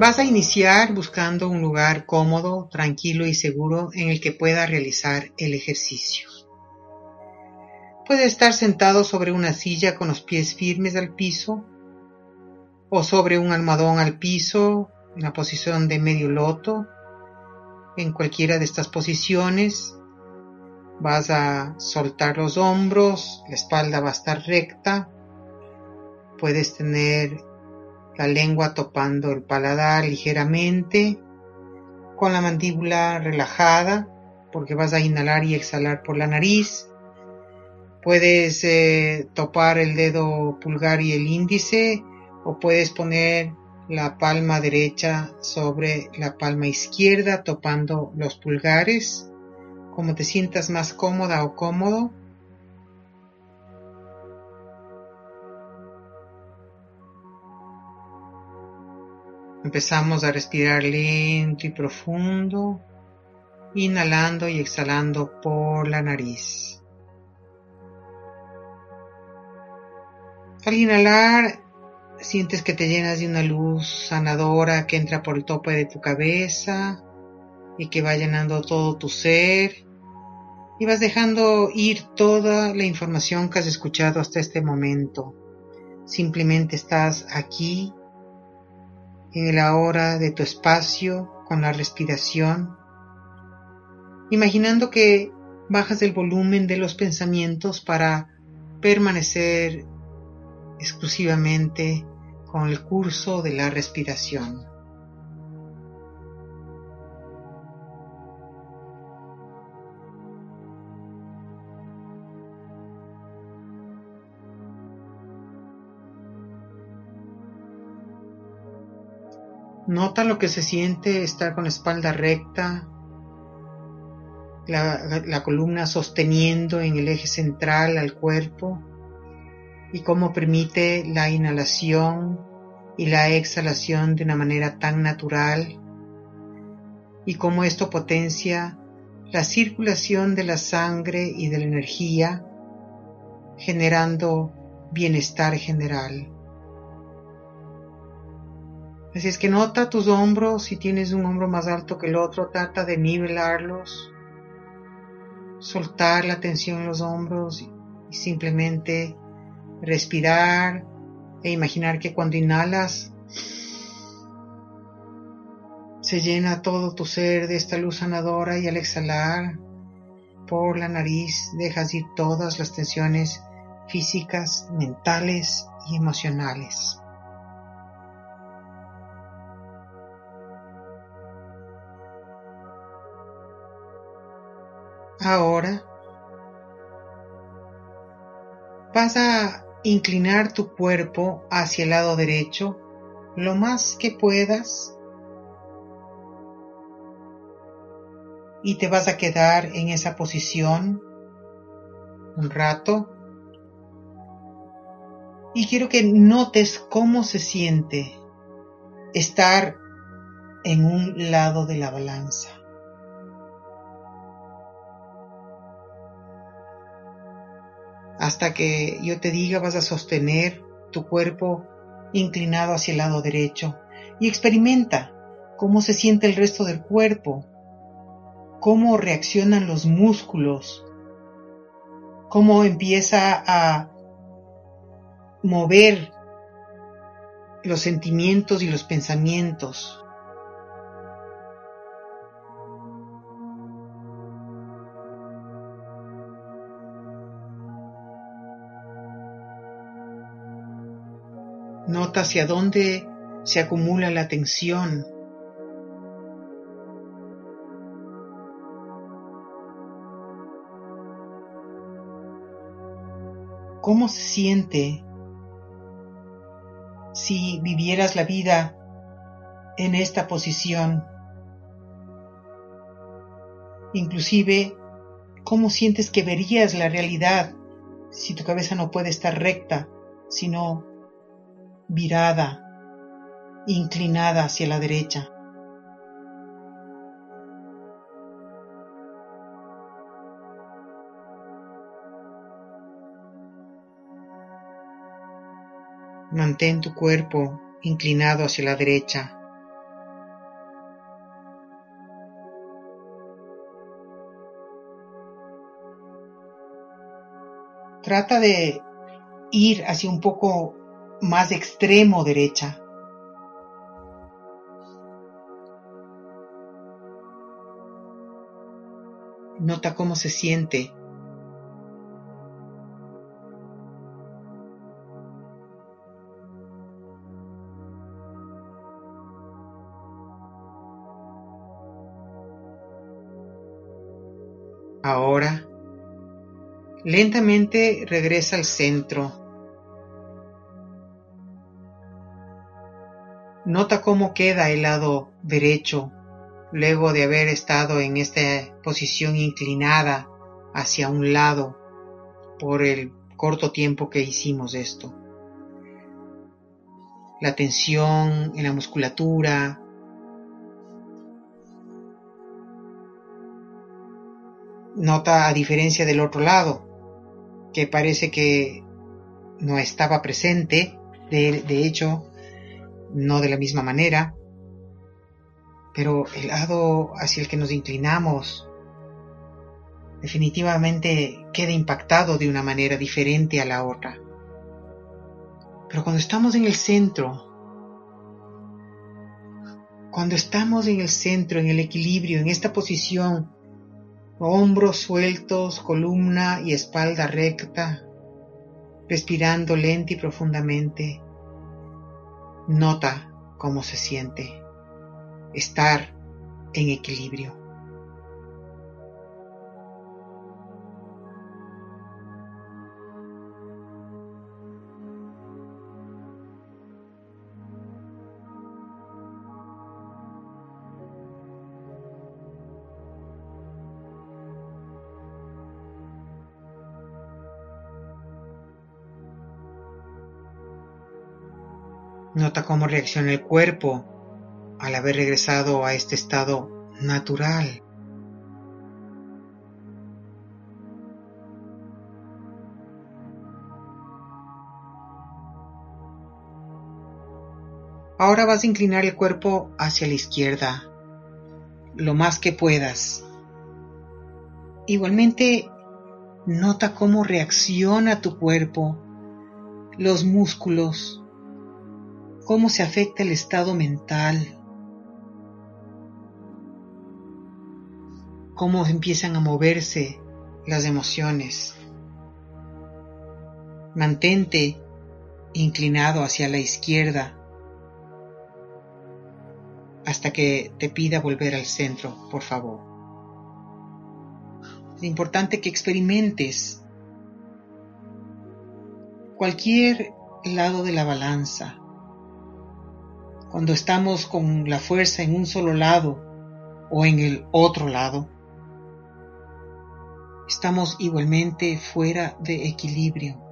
Vas a iniciar buscando un lugar cómodo, tranquilo y seguro en el que pueda realizar el ejercicio. Puede estar sentado sobre una silla con los pies firmes al piso o sobre un almohadón al piso en la posición de medio loto. En cualquiera de estas posiciones vas a soltar los hombros, la espalda va a estar recta. Puedes tener la lengua topando el paladar ligeramente, con la mandíbula relajada, porque vas a inhalar y exhalar por la nariz. Puedes eh, topar el dedo pulgar y el índice, o puedes poner la palma derecha sobre la palma izquierda, topando los pulgares, como te sientas más cómoda o cómodo. Empezamos a respirar lento y profundo, inhalando y exhalando por la nariz. Al inhalar, sientes que te llenas de una luz sanadora que entra por el tope de tu cabeza y que va llenando todo tu ser y vas dejando ir toda la información que has escuchado hasta este momento. Simplemente estás aquí en el ahora de tu espacio con la respiración, imaginando que bajas el volumen de los pensamientos para permanecer exclusivamente con el curso de la respiración. Nota lo que se siente estar con la espalda recta, la, columna sosteniendo en el eje central al cuerpo y cómo permite la inhalación y la exhalación de una manera tan natural y cómo esto potencia la circulación de la sangre y de la energía generando bienestar general. Así es que nota tus hombros, si tienes un hombro más alto que el otro, trata de nivelarlos, soltar la tensión en los hombros y simplemente respirar e imaginar que cuando inhalas se llena todo tu ser de esta luz sanadora y al exhalar por la nariz dejas ir todas las tensiones físicas, mentales y emocionales. Ahora vas a inclinar tu cuerpo hacia el lado derecho lo más que puedas y te vas a quedar en esa posición un rato y quiero que notes cómo se siente estar en un lado de la balanza. Hasta que yo te diga vas a sostener tu cuerpo inclinado hacia el lado derecho y experimenta cómo se siente el resto del cuerpo, cómo reaccionan los músculos, cómo empieza a mover los sentimientos y los pensamientos. Hacia dónde se acumula la tensión. ¿Cómo se siente si vivieras la vida en esta posición? Inclusive, ¿cómo sientes que verías la realidad si tu cabeza no puede estar recta, sino virada, inclinada hacia la derecha? Mantén tu cuerpo inclinado hacia la derecha. Trata de ir hacia un poco más extremo derecha. Nota cómo se siente Ahora, lentamente regresa al centro. Nota cómo queda el lado derecho luego de haber estado en esta posición inclinada hacia un lado por el corto tiempo que hicimos esto. La tensión en la musculatura, Nota a diferencia del otro lado, que parece que no estaba presente, de, de, hecho, no de la misma manera, pero el lado hacia el que nos inclinamos definitivamente queda impactado de una manera diferente a la otra. Pero cuando estamos en el centro, cuando estamos en el centro, en el equilibrio, en esta posición hombros sueltos, columna y espalda recta, respirando lenta y profundamente. Nota cómo se siente estar en equilibrio. Nota cómo reacciona el cuerpo al haber regresado a este estado natural. Ahora vas a inclinar el cuerpo hacia la izquierda, lo más que puedas. Igualmente, nota cómo reacciona tu cuerpo, los músculos, cómo se afecta el estado mental, cómo empiezan a moverse las emociones. Mantente inclinado hacia la izquierda hasta que te pida volver al centro, por favor. Es importante que experimentes cualquier lado de la balanza. Cuando estamos con la fuerza en un solo lado o en el otro lado, estamos igualmente fuera de equilibrio.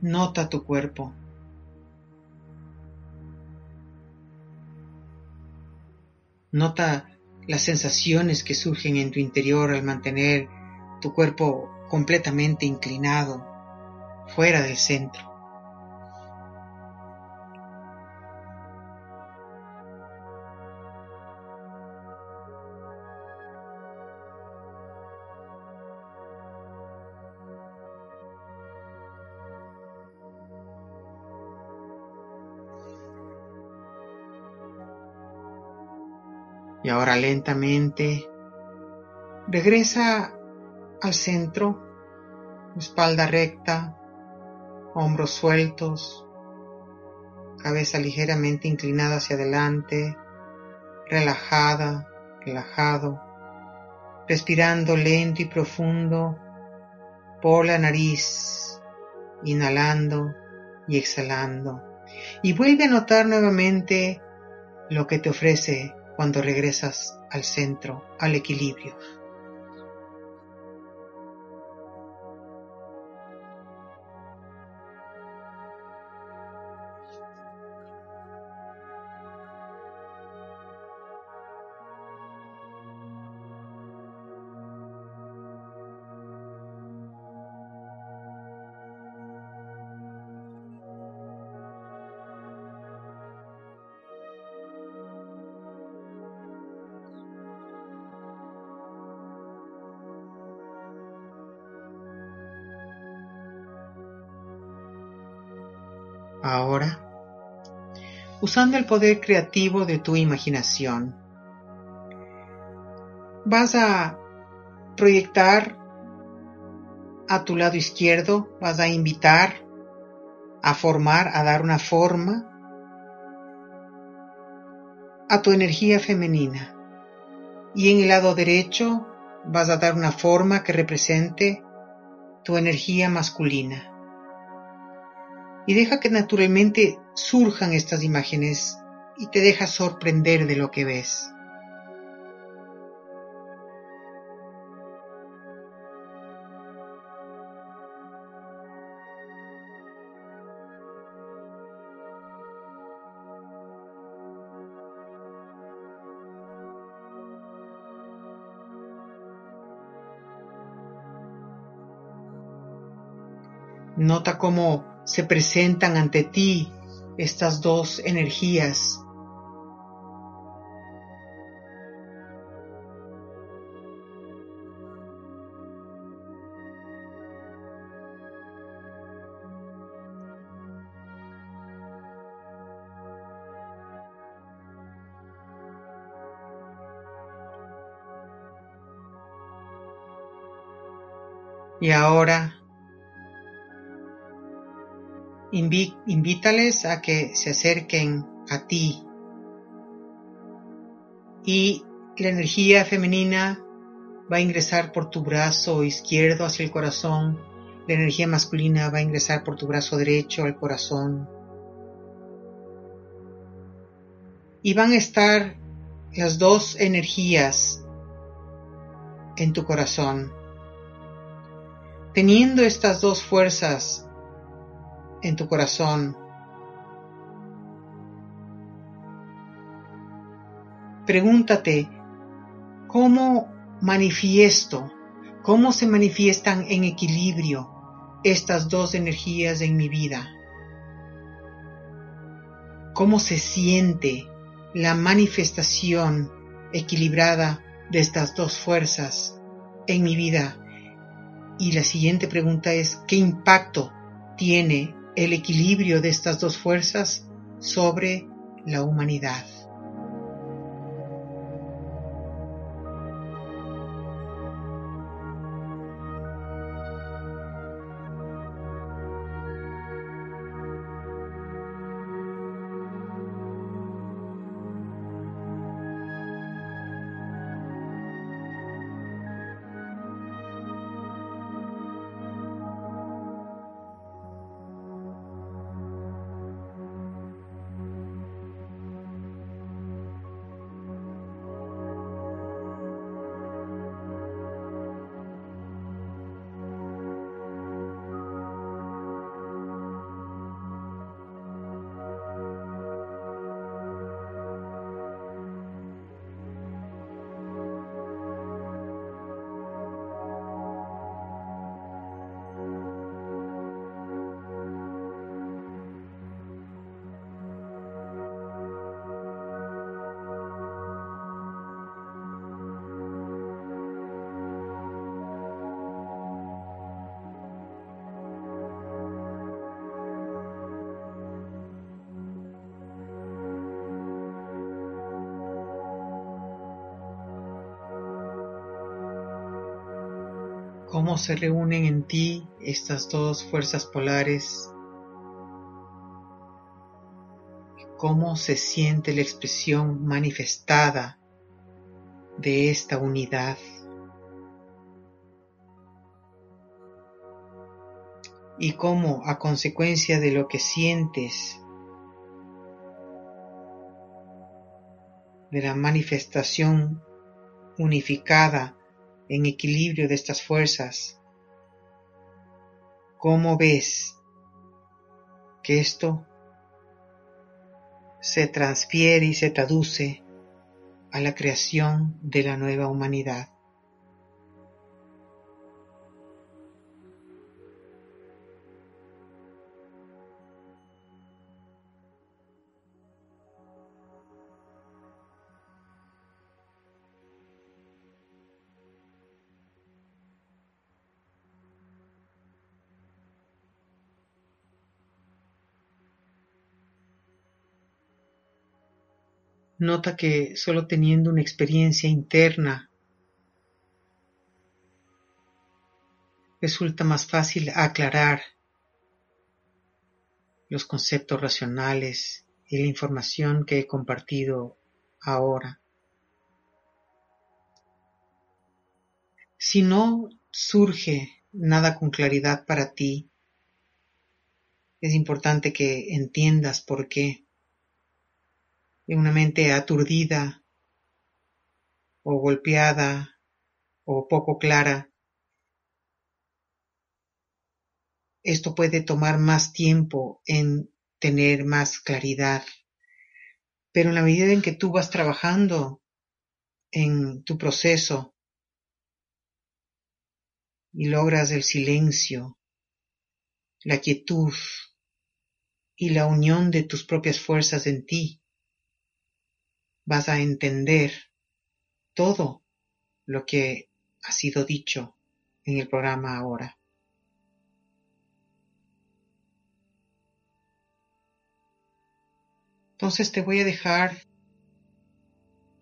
Nota tu cuerpo. Nota las sensaciones que surgen en tu interior al mantener tu cuerpo completamente inclinado, fuera del centro. Y ahora lentamente regresa al centro, espalda recta, hombros sueltos, cabeza ligeramente inclinada hacia adelante, relajada, relajado, respirando lento y profundo por la nariz, inhalando y exhalando. Y vuelve a notar nuevamente lo que te ofrece cuando regresas al centro, al equilibrio. Usando el poder creativo de tu imaginación, vas a proyectar a tu lado izquierdo, vas a invitar a formar, a dar una forma a tu energía femenina. Y en el lado derecho vas a dar una forma que represente tu energía masculina y deja que naturalmente surjan estas imágenes y te deja sorprender de lo que ves. Nota cómo se presentan ante ti estas dos energías. Y ahora invítales a que se acerquen a ti. Y la energía femenina va a ingresar por tu brazo izquierdo hacia el corazón. La energía masculina va a ingresar por tu brazo derecho al corazón. Y van a estar las dos energías en tu corazón. Teniendo estas dos fuerzas en tu corazón. Pregúntate, ¿cómo manifiesto? ¿Cómo se manifiestan en equilibrio estas dos energías en mi vida? ¿Cómo se siente la manifestación equilibrada de estas dos fuerzas en mi vida? Y la siguiente pregunta es, ¿qué impacto tiene el equilibrio de estas dos fuerzas sobre la humanidad? Se reúnen en ti estas dos fuerzas polares, cómo se siente la expresión manifestada de esta unidad. Y cómo a consecuencia de lo que sientes, de la manifestación unificada en equilibrio de estas fuerzas, ¿cómo ves que esto se transfiere y se traduce a la creación de la nueva humanidad? Nota que solo teniendo una experiencia interna resulta más fácil aclarar los conceptos racionales y la información que he compartido ahora. Si no surge nada con claridad para ti, es importante que entiendas por qué de una mente aturdida o golpeada o poco clara. Esto puede tomar más tiempo en tener más claridad, pero en la medida en que tú vas trabajando en tu proceso y logras el silencio, la quietud y la unión de tus propias fuerzas en ti, vas a entender todo lo que ha sido dicho en el programa ahora. Entonces te voy a dejar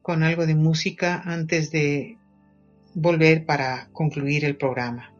con algo de música antes de volver para concluir el programa.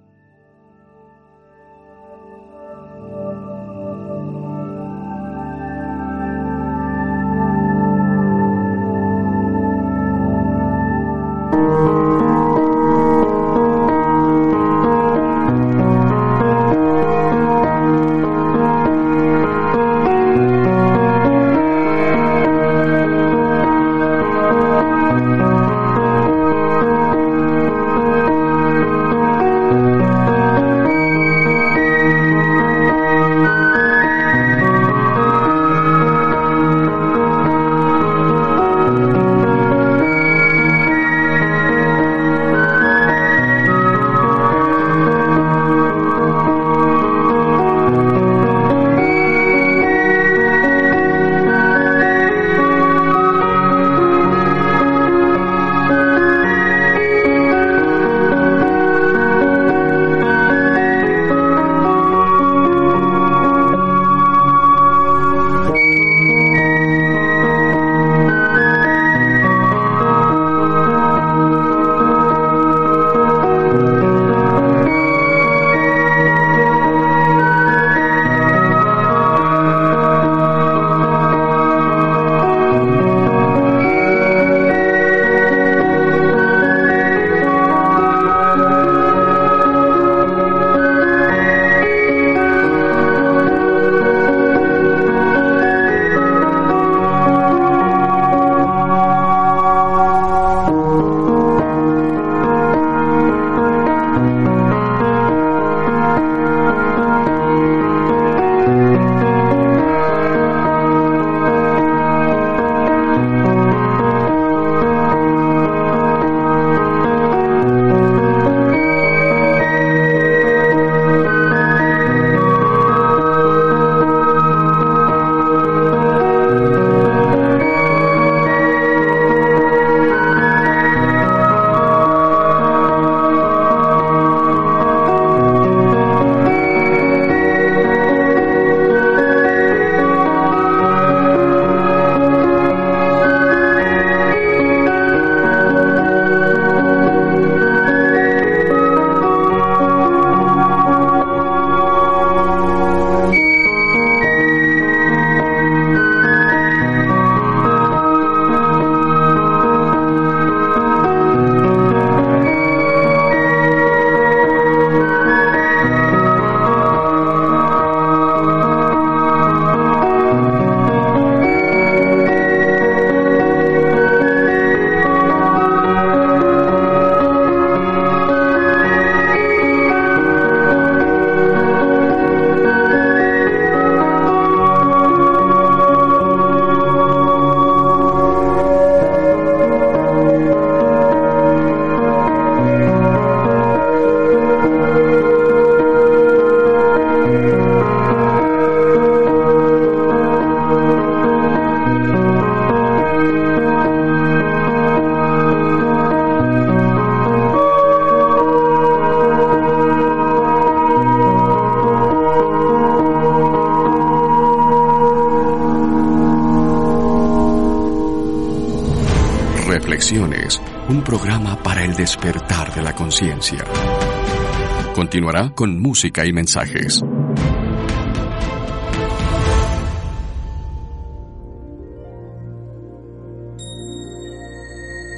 Continuará con música y mensajes.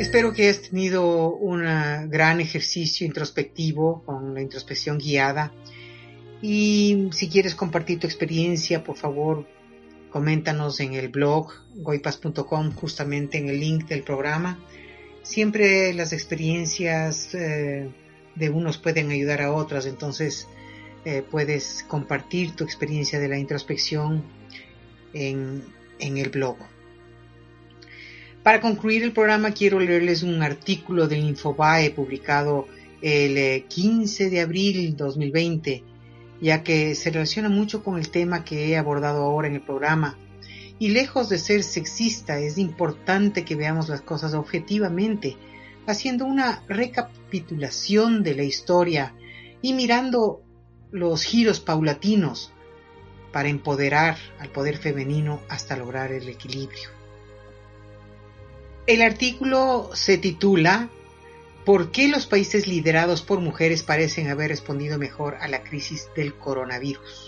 Espero que hayas tenido un gran ejercicio introspectivo con la introspección guiada. Y si quieres compartir tu experiencia, por favor, coméntanos en el blog goipas.com, justamente en el link del programa. Siempre las experiencias eh, de unos pueden ayudar a otras, entonces eh, puedes compartir tu experiencia de la introspección en, en el blog. Para concluir el programa quiero leerles un artículo del Infobae publicado el 15 de abril 2020, ya que se relaciona mucho con el tema que he abordado ahora en el programa. Y lejos de ser sexista, es importante que veamos las cosas objetivamente, haciendo una recapitulación de la historia y mirando los giros paulatinos para empoderar al poder femenino hasta lograr el equilibrio. El artículo se titula ¿Por qué los países liderados por mujeres parecen haber respondido mejor a la crisis del coronavirus?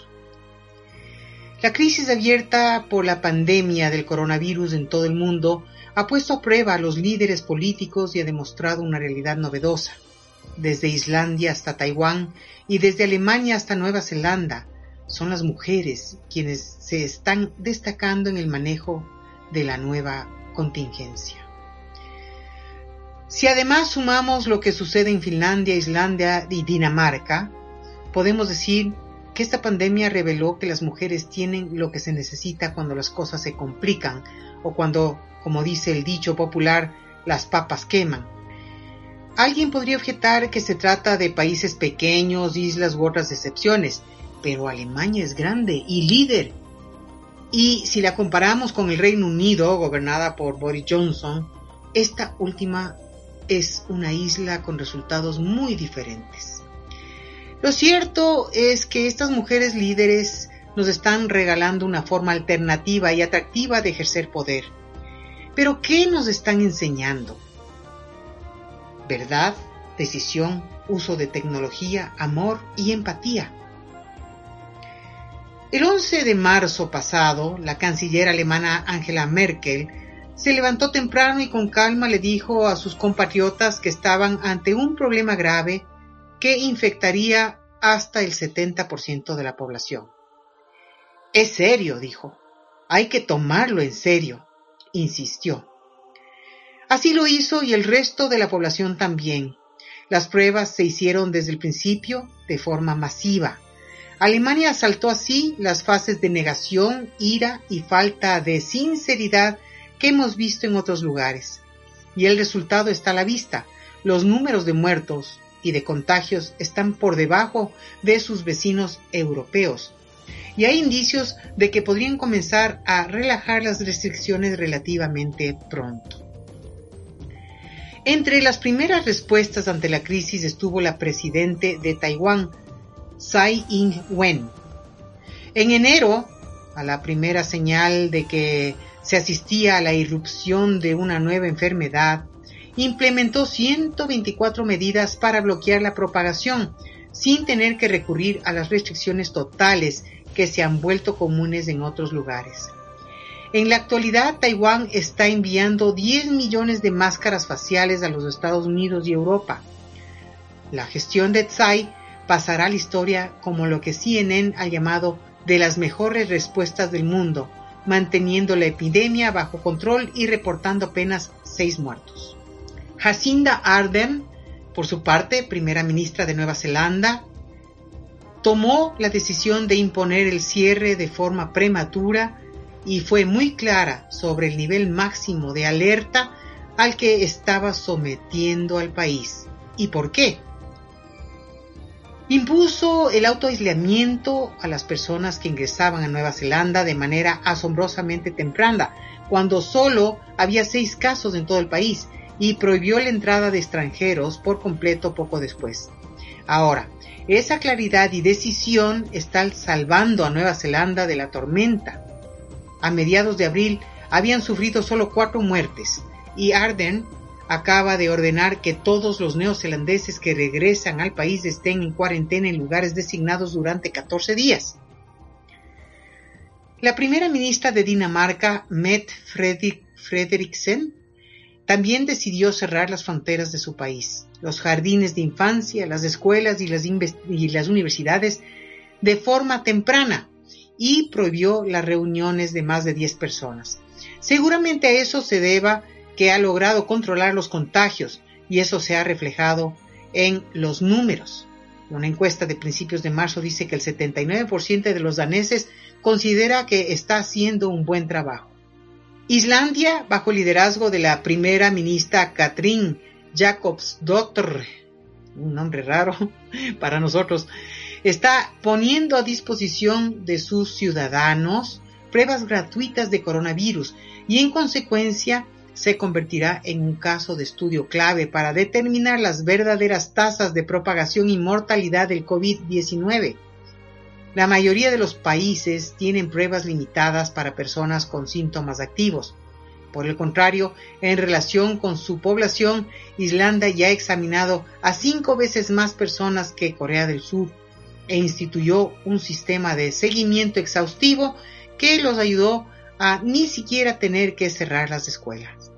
La crisis abierta por la pandemia del coronavirus en todo el mundo ha puesto a prueba a los líderes políticos y ha demostrado una realidad novedosa. Desde Islandia hasta Taiwán y desde Alemania hasta Nueva Zelanda, son las mujeres quienes se están destacando en el manejo de la nueva contingencia. Si además sumamos lo que sucede en Finlandia, Islandia y Dinamarca, podemos decir que esta pandemia reveló que las mujeres tienen lo que se necesita cuando las cosas se complican o cuando, como dice el dicho popular, las papas queman. Alguien podría objetar que se trata de países pequeños, islas u otras excepciones, pero Alemania es grande y líder. Y si la comparamos con el Reino Unido, gobernada por Boris Johnson, esta última es una isla con resultados muy diferentes. Lo cierto es que estas mujeres líderes nos están regalando una forma alternativa y atractiva de ejercer poder. Pero ¿qué nos están enseñando? Verdad, decisión, uso de tecnología, amor y empatía. El 11 de marzo pasado, la canciller alemana Angela Merkel se levantó temprano y con calma le dijo a sus compatriotas que estaban ante un problema grave que infectaría hasta el 70% de la población. Es serio, dijo. Hay que tomarlo en serio, insistió. Así lo hizo y el resto de la población también. Las pruebas se hicieron desde el principio de forma masiva. Alemania saltó así las fases de negación, ira y falta de sinceridad que hemos visto en otros lugares. Y el resultado está a la vista. Los números de muertos y de contagios están por debajo de sus vecinos europeos. Y hay indicios de que podrían comenzar a relajar las restricciones relativamente pronto. Entre las primeras respuestas ante la crisis estuvo la presidente de Taiwán, Tsai Ing-wen. En enero, a la primera señal de que se asistía a la irrupción de una nueva enfermedad, implementó 124 medidas para bloquear la propagación, sin tener que recurrir a las restricciones totales que se han vuelto comunes en otros lugares. En la actualidad, Taiwán está enviando 10 millones de máscaras faciales a los Estados Unidos y Europa. La gestión de Tsai pasará a la historia como lo que CNN ha llamado de las mejores respuestas del mundo, manteniendo la epidemia bajo control y reportando apenas seis muertos. Jacinda Ardern, por su parte, primera ministra de Nueva Zelanda, tomó la decisión de imponer el cierre de forma prematura y fue muy clara sobre el nivel máximo de alerta al que estaba sometiendo al país. ¿Y por qué? Impuso el autoaislamiento a las personas que ingresaban a Nueva Zelanda de manera asombrosamente temprana, cuando solo había seis casos en todo el país, y prohibió la entrada de extranjeros por completo poco después. Ahora, esa claridad y decisión están salvando a Nueva Zelanda de la tormenta. A mediados de abril habían sufrido solo cuatro muertes y Arden acaba de ordenar que todos los neozelandeses que regresan al país estén en cuarentena en lugares designados durante 14 días. La primera ministra de Dinamarca, Mette Frederiksen, también decidió cerrar las fronteras de su país, los jardines de infancia, las escuelas y las, universidades de forma temprana y prohibió las reuniones de más de 10 personas. Seguramente a eso se deba que ha logrado controlar los contagios y eso se ha reflejado en los números. Una encuesta de principios de marzo dice que el 79% de los daneses considera que está haciendo un buen trabajo. Islandia, bajo liderazgo de la primera ministra Katrin Jakobsdottir, un nombre raro para nosotros, está poniendo a disposición de sus ciudadanos pruebas gratuitas de coronavirus y en consecuencia se convertirá en un caso de estudio clave para determinar las verdaderas tasas de propagación y mortalidad del COVID-19. La mayoría de los países tienen pruebas limitadas para personas con síntomas activos. Por el contrario, en relación con su población, Islanda ya ha examinado a cinco veces más personas que Corea del Sur e instituyó un sistema de seguimiento exhaustivo que los ayudó a ni siquiera tener que cerrar las escuelas.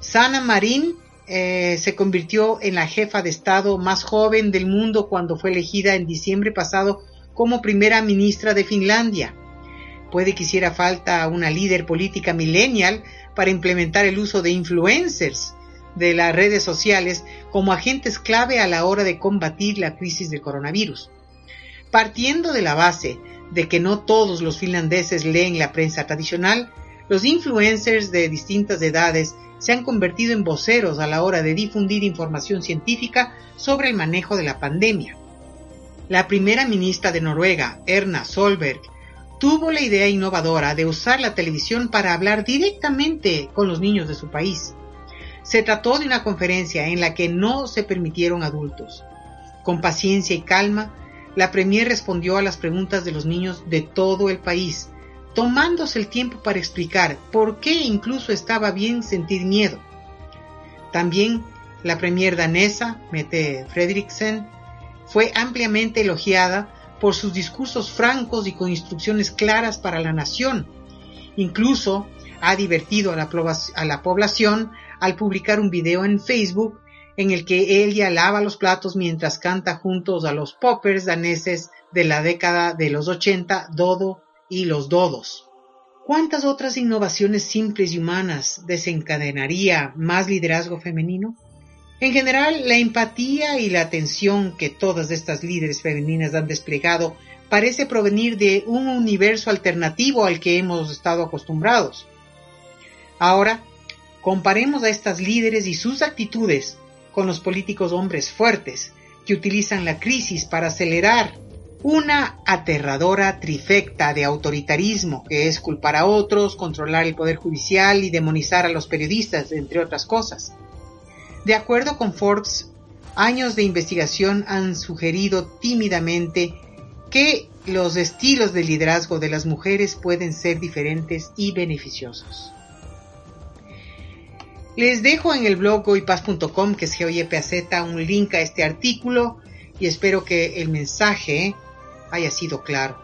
Sana Marin eh, se convirtió en la jefa de Estado más joven del mundo cuando fue elegida en diciembre pasado como primera ministra de Finlandia. Puede que hiciera falta una líder política millennial para implementar el uso de influencers de las redes sociales como agentes clave a la hora de combatir la crisis del coronavirus. Partiendo de la base de que no todos los finlandeses leen la prensa tradicional, los influencers de distintas edades se han convertido en voceros a la hora de difundir información científica sobre el manejo de la pandemia. La primera ministra de Noruega, Erna Solberg, tuvo la idea innovadora de usar la televisión para hablar directamente con los niños de su país. Se trató de una conferencia en la que no se permitieron adultos. Con paciencia y calma, la Premier respondió a las preguntas de los niños de todo el país, tomándose el tiempo para explicar por qué incluso estaba bien sentir miedo. También la Premier danesa, Mette Frederiksen, fue ampliamente elogiada por sus discursos francos y con instrucciones claras para la nación. Incluso ha divertido a la, a la población al publicar un video en Facebook en el que ella lava los platos mientras canta juntos a los poppers daneses de la década de los 80, Dodo y los Dodos. ¿Cuántas otras innovaciones simples y humanas desencadenaría más liderazgo femenino? En general, la empatía y la atención que todas estas líderes femeninas han desplegado parece provenir de un universo alternativo al que hemos estado acostumbrados. Ahora, comparemos a estas líderes y sus actitudes con los políticos hombres fuertes que utilizan la crisis para acelerar una aterradora trifecta de autoritarismo que es culpar a otros, controlar el poder judicial y demonizar a los periodistas, entre otras cosas. De acuerdo con Forbes, años de investigación han sugerido tímidamente que los estilos de liderazgo de las mujeres pueden ser diferentes y beneficiosos. Les dejo en el blog goypaz.com, que es GOYPAZ, un link a este artículo y espero que el mensaje haya sido claro.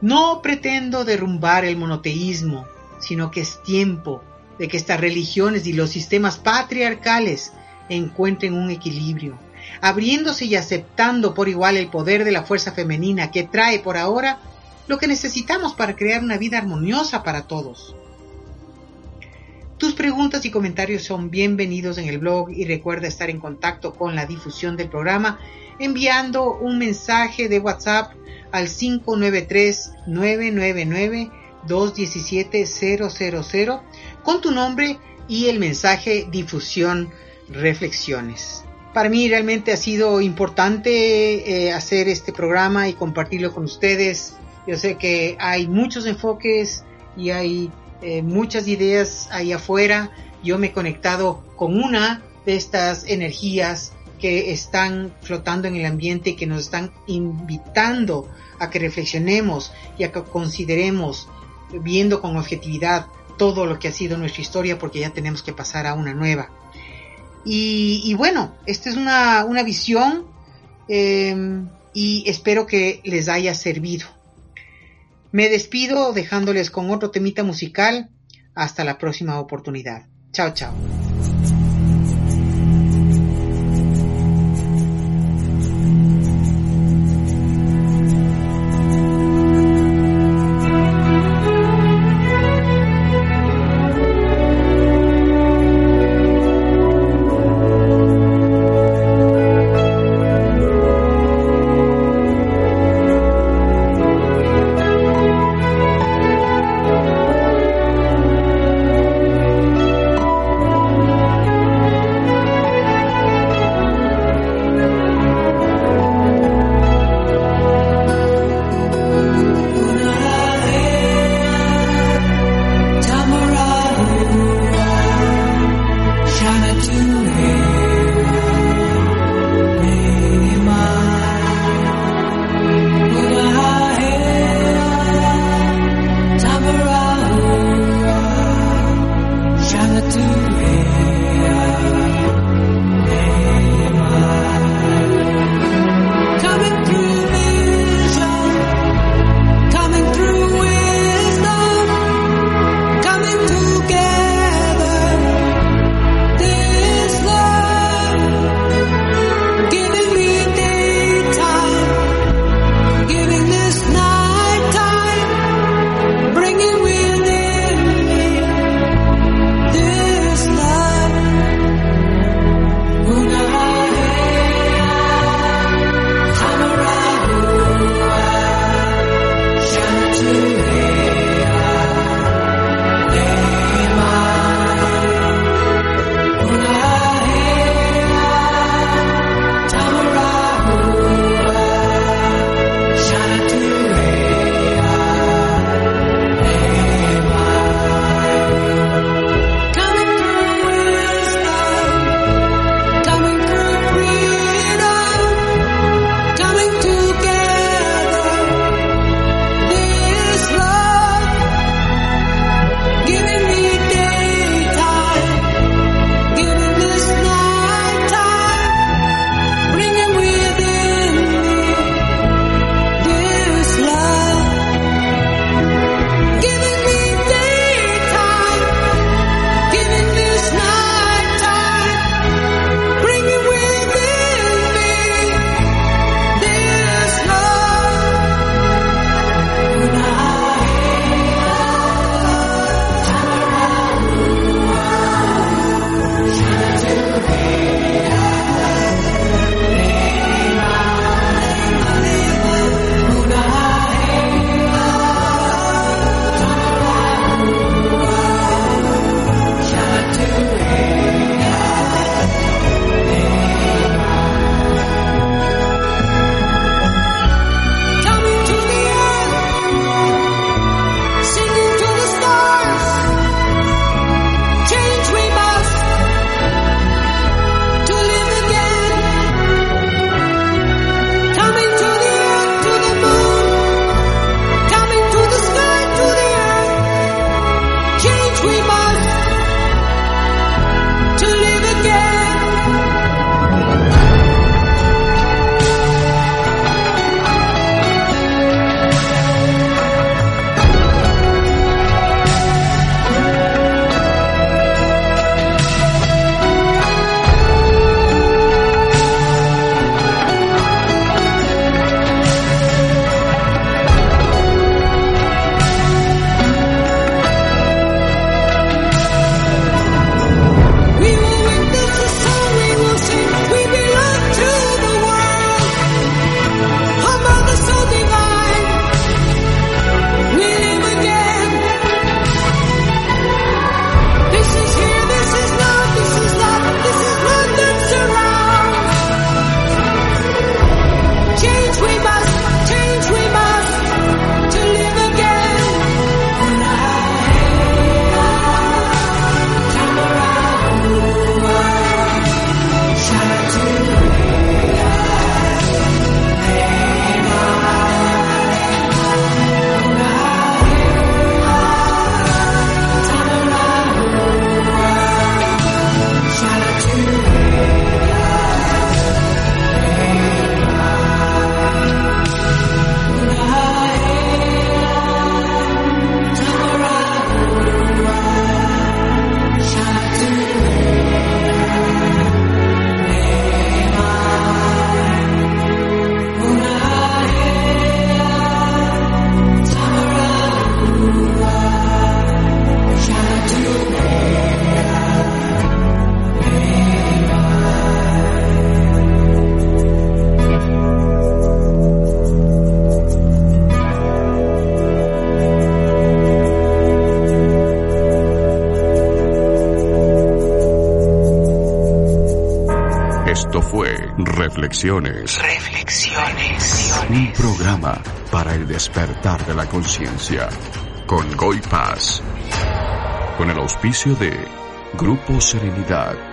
No pretendo derrumbar el monoteísmo, sino que es tiempo de que estas religiones y los sistemas patriarcales encuentren un equilibrio, abriéndose y aceptando por igual el poder de la fuerza femenina que trae por ahora lo que necesitamos para crear una vida armoniosa para todos. Tus preguntas y comentarios son bienvenidos en el blog y recuerda estar en contacto con la difusión del programa enviando un mensaje de WhatsApp al 593-999-217-000 con tu nombre y el mensaje difusión reflexiones. Para mí realmente ha sido importante eh, hacer este programa y compartirlo con ustedes. Yo sé que hay muchos enfoques y hay eh, muchas ideas ahí afuera. Yo me he conectado con una de estas energías que están flotando en el ambiente y que nos están invitando a que reflexionemos y a que consideremos, viendo con objetividad todo lo que ha sido nuestra historia porque ya tenemos que pasar a una nueva. Y, bueno, esta es una, una visión eh, y espero que les haya servido. Me despido dejándoles con otro temita musical. Hasta la próxima oportunidad. Chao, chao. Reflexiones. Reflexiones. Un programa para el despertar de la conciencia. Con Goy Paz. Con el auspicio de Grupo Serenidad.